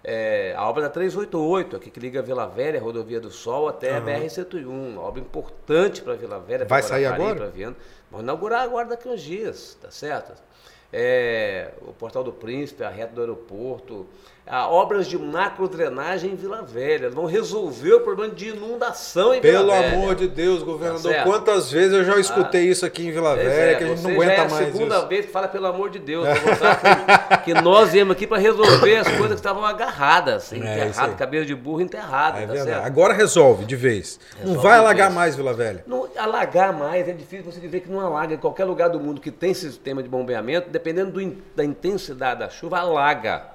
É, a obra da 388, aqui que liga Vila Velha, Rodovia do Sol, até a BR-101. Uma obra importante para Vila Velha. Vai sair agora? Pra Viana. Vamos inaugurar agora daqui uns dias, tá certo? É, o Portal do Príncipe, a reta do aeroporto, a obras de macro drenagem em Vila Velha. Vão resolver o problema de inundação em Pelo Vila Velha. Pelo amor de Deus, governador, Tá quantas vezes eu já escutei ah, isso aqui em Vila Velha, é, que a gente não aguenta é a mais segunda isso. vez que fala pelo amor de Deus, que, que nós viemos aqui para resolver as coisas que estavam agarradas, assim, É, cabeça de burro enterrado, É tá? Agora resolve de vez. não Resolve vai de alagar vez. mais Vila Velha. Não, alagar mais é difícil você dizer que não alaga. Em qualquer lugar do mundo que tem sistema de bombeamento, dependendo do da intensidade da chuva, alaga.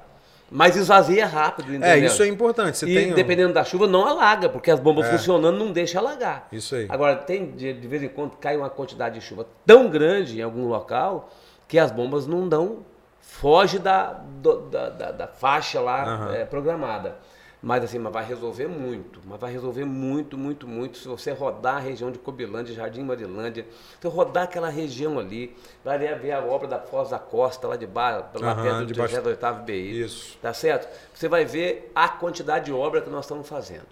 Mas esvazia rápido, É, entendeu? isso é importante. Você e tem um- dependendo da chuva, não alaga, porque as bombas É. funcionando não deixam alagar. Isso aí. Agora, tem de, de vez em quando cai uma quantidade de chuva tão grande em algum local que as bombas não dão, foge da, do- da, da- da faixa lá Aham. eh, programada. Mas assim, mas vai resolver muito, mas vai resolver muito, muito, muito. Se você rodar a região de Cobilândia, Jardim Marilândia, se você rodar aquela região ali, vai ver a obra da Foz da Costa, lá de baixo, lá Aham, perto do debaixo- 38º BI. Isso. Tá certo? Você vai ver a quantidade de obra que nós estamos fazendo.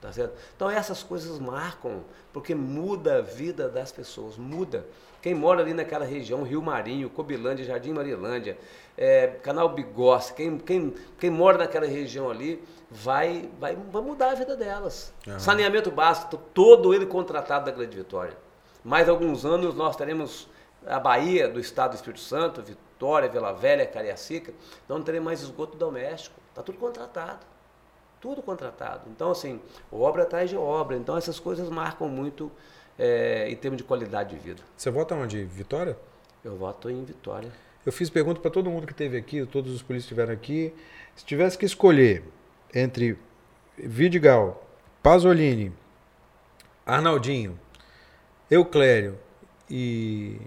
Tá certo? Então essas coisas marcam, porque muda a vida das pessoas, muda. Quem mora ali naquela região, Rio Marinho, Cobilândia, Jardim Marilândia, é, Canal Bigossi, quem, quem, quem mora naquela região ali, vai, vai, vai mudar a vida delas. Aham. Saneamento básico, todo ele contratado da Grande Vitória. Mais alguns anos nós teremos a Bahia do Estado do Espírito Santo, Vitória, Vila Velha, Cariacica, então não teremos mais esgoto doméstico. Está tudo contratado. Tudo contratado. Então, assim, obra atrás de obra. Então, essas coisas marcam muito eh, em termos de qualidade de vida. Você vota onde? Vitória? Eu voto em Vitória. Eu fiz pergunta para todo mundo que esteve aqui, todos os polícias que estiveram aqui. Se tivesse que escolher entre Vidigal, Pasolini, Arnaldinho, Euclério e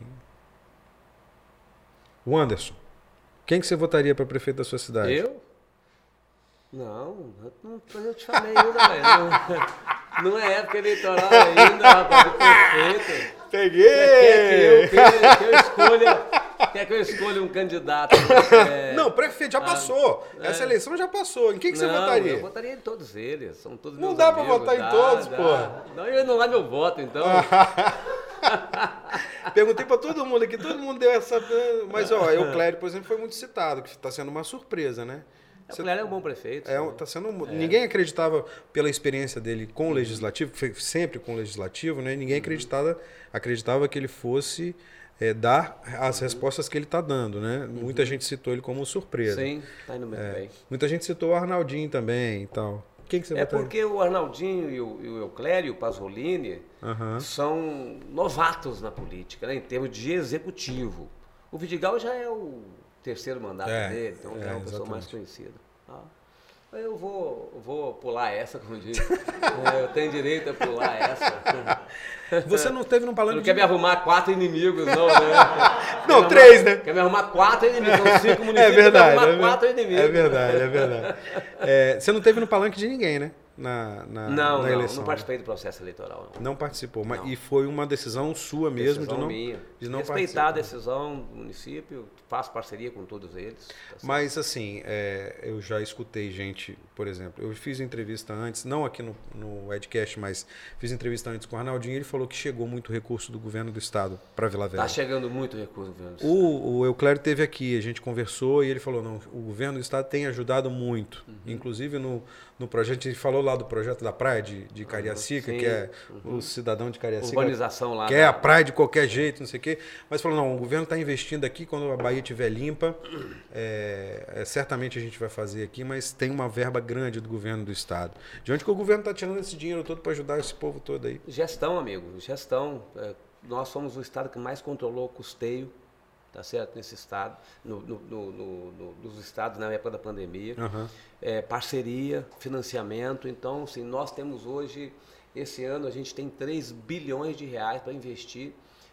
o Anderson, quem que você votaria para prefeito da sua cidade? Eu? Não, eu, não, eu te falei ainda, velho. Não, não é época eleitoral ainda, rapaz, prefeito. Peguei! Quer que eu, quer que eu escolha, quer que eu escolha um candidato? é, Não, prefeito já Ah, passou. é. Essa eleição já passou. Em quem que você não, votaria? Eu votaria em todos eles. São todos Não dá pra amigos, votar em dá, todos, dá. porra. Não, eu não lá meu voto, então. Perguntei para todo mundo aqui, todo mundo deu essa. Mas, ó, Euclério, por exemplo, foi muito citado, que está sendo uma surpresa, né? O Clério é um bom prefeito. É, tá sendo, Ninguém acreditava pela experiência dele com o legislativo, sempre com o legislativo, né? Ninguém acreditava, acreditava que ele fosse é, dar as respostas que ele está dando, né? Muita gente citou ele como surpresa. Sim, tá indo muito bem. Muita gente citou o Arnaldinho também e tal. Quem que você É porque o Arnaldinho e o, e o Euclério, Pasolini, são novatos na política, né, em termos de executivo. O Vidigal já é o terceiro mandato É, dele, então é é, uma pessoa mais conhecida. Ah, Eu vou, vou pular essa, como diz. É, eu tenho direito a pular essa. Você não teve num palanque não de... quer me arrumar quatro inimigos, não, né? Não, Quer três, arrumar- né? Quer me arrumar quatro inimigos, são cinco É municípios, verdade. quer me É, arrumar quatro ver- inimigos. é verdade, é verdade. É, você não teve no palanque de ninguém, né? Na, na, Não, na não, eleição. não participei do processo eleitoral, não. Não participou, mas Não. e foi uma decisão sua mesmo decisão de não, minha. de não Respeitar a participar. decisão do município, faço parceria com todos eles. tá? Mas assim, é, eu já escutei gente, por exemplo, eu fiz entrevista antes, não aqui no, no Edcast, mas fiz entrevista antes com o Arnaldinho, ele falou que chegou muito recurso do governo do estado para Vila Velha. Tá chegando muito recurso no governo do O, o Euclério teve aqui, a gente conversou e ele falou, não, o governo do estado tem ajudado muito. Uhum. Inclusive no, no projeto, ele falou lá do projeto da praia de, de Cariacica, sim, que é o cidadão de Cariacica. Urbanização lá. Quer da- a praia de qualquer jeito, não sei o quê. Mas falou, não, o governo está investindo aqui, quando a Bahia estiver limpa, é, é, certamente a gente vai fazer aqui, mas tem uma verba grande do governo do estado. De onde que o governo está tirando esse dinheiro todo para ajudar esse povo todo aí? Gestão, amigo, gestão. É, nós somos o estado que mais controlou o custeio, tá certo? Nesse estado, no, no- no- no- no- nos estados na época da pandemia. Aham. É, parceria, financiamento. Então, assim, nós temos hoje, esse ano, a gente tem 3 bilhões de reais para investir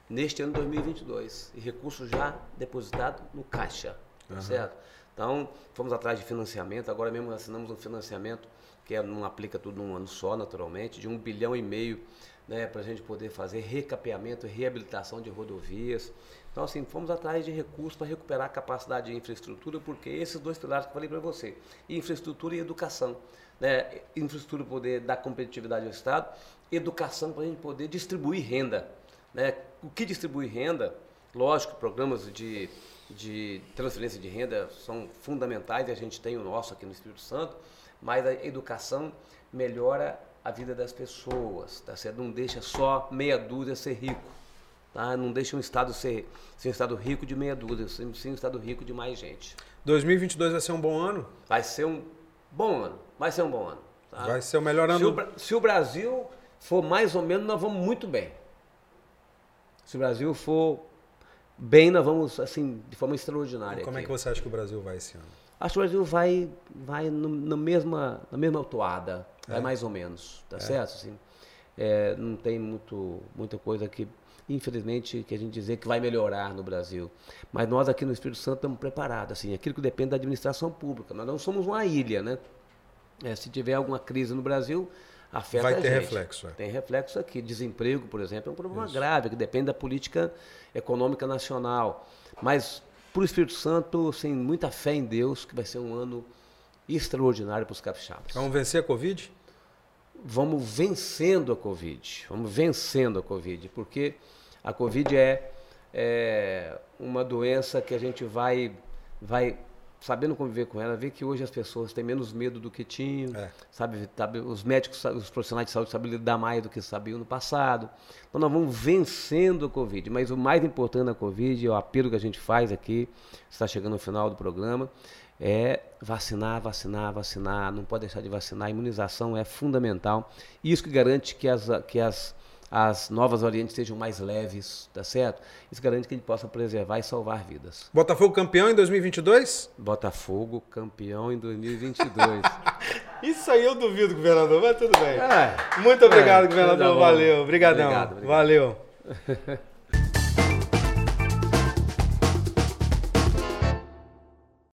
neste ano 2022. E recursos já depositados no caixa, tá certo? Então, fomos atrás de financiamento. Agora mesmo assinamos um financiamento que é, não aplica tudo num ano só, naturalmente, de um bilhão e meio né, para a gente poder fazer recapeamento e reabilitação de rodovias. Então, assim, fomos atrás de recursos para recuperar a capacidade de infraestrutura, porque esses dois pilares que eu falei para você, infraestrutura e educação. Né? Infraestrutura para poder dar competitividade ao Estado, educação para a gente poder distribuir renda. Né? O que distribui renda? Lógico, programas de, de transferência de renda são fundamentais a gente tem o nosso aqui no Espírito Santo, mas a educação melhora a vida das pessoas, tá certo? Não deixa só meia dúzia ser rico, tá? Não deixa um estado ser, ser um estado rico de meia dúzia, sim um estado rico de mais gente. 2022 vai ser um bom ano? Vai ser um bom ano, vai ser um bom ano. Tá? Vai ser o melhor ano. Se o, se o Brasil for mais ou menos, nós vamos muito bem. Se o Brasil for bem, nós vamos assim de forma extraordinária. E como aqui. é que você acha que o Brasil vai esse ano? Acho que o Brasil vai, vai no, na, mesma, na mesma toada, é. vai mais ou menos, tá é. certo? Assim, é, não tem muito, muita coisa que, infelizmente, que a gente dizer que vai melhorar no Brasil. Mas nós aqui no Espírito Santo estamos preparados, assim, aquilo que depende da administração pública. Nós não somos uma ilha, né? É, se tiver alguma crise no Brasil, afeta Vai ter gente. reflexo. É. Tem reflexo aqui. Desemprego, por exemplo, é um problema Isso. grave, que depende da política econômica nacional. Mas para o Espírito Santo, sem muita fé em Deus, que vai ser um ano extraordinário para os capixabas. Vamos vencer a Covid? Vamos vencendo a Covid. Vamos vencendo a Covid, porque a Covid é, é uma doença que a gente vai, vai sabendo conviver com ela, ver que hoje as pessoas têm menos medo do que tinham, é. sabe, sabe, os médicos, os profissionais de saúde sabem lidar mais do que sabiam no passado. Então nós vamos vencendo a Covid, mas o mais importante da Covid, o apelo que a gente faz aqui, está chegando no final do programa, é vacinar, vacinar, vacinar, não pode deixar de vacinar, a imunização é fundamental. Isso que garante que as, que as as novas variantes sejam mais leves, tá certo? Isso garante que ele possa preservar e salvar vidas. Botafogo campeão em 2022? Botafogo campeão em 2022. Isso aí eu duvido, governador, mas tudo bem. É, Muito obrigado, é, governador. Valeu. Obrigadão. Obrigado, obrigado. Valeu.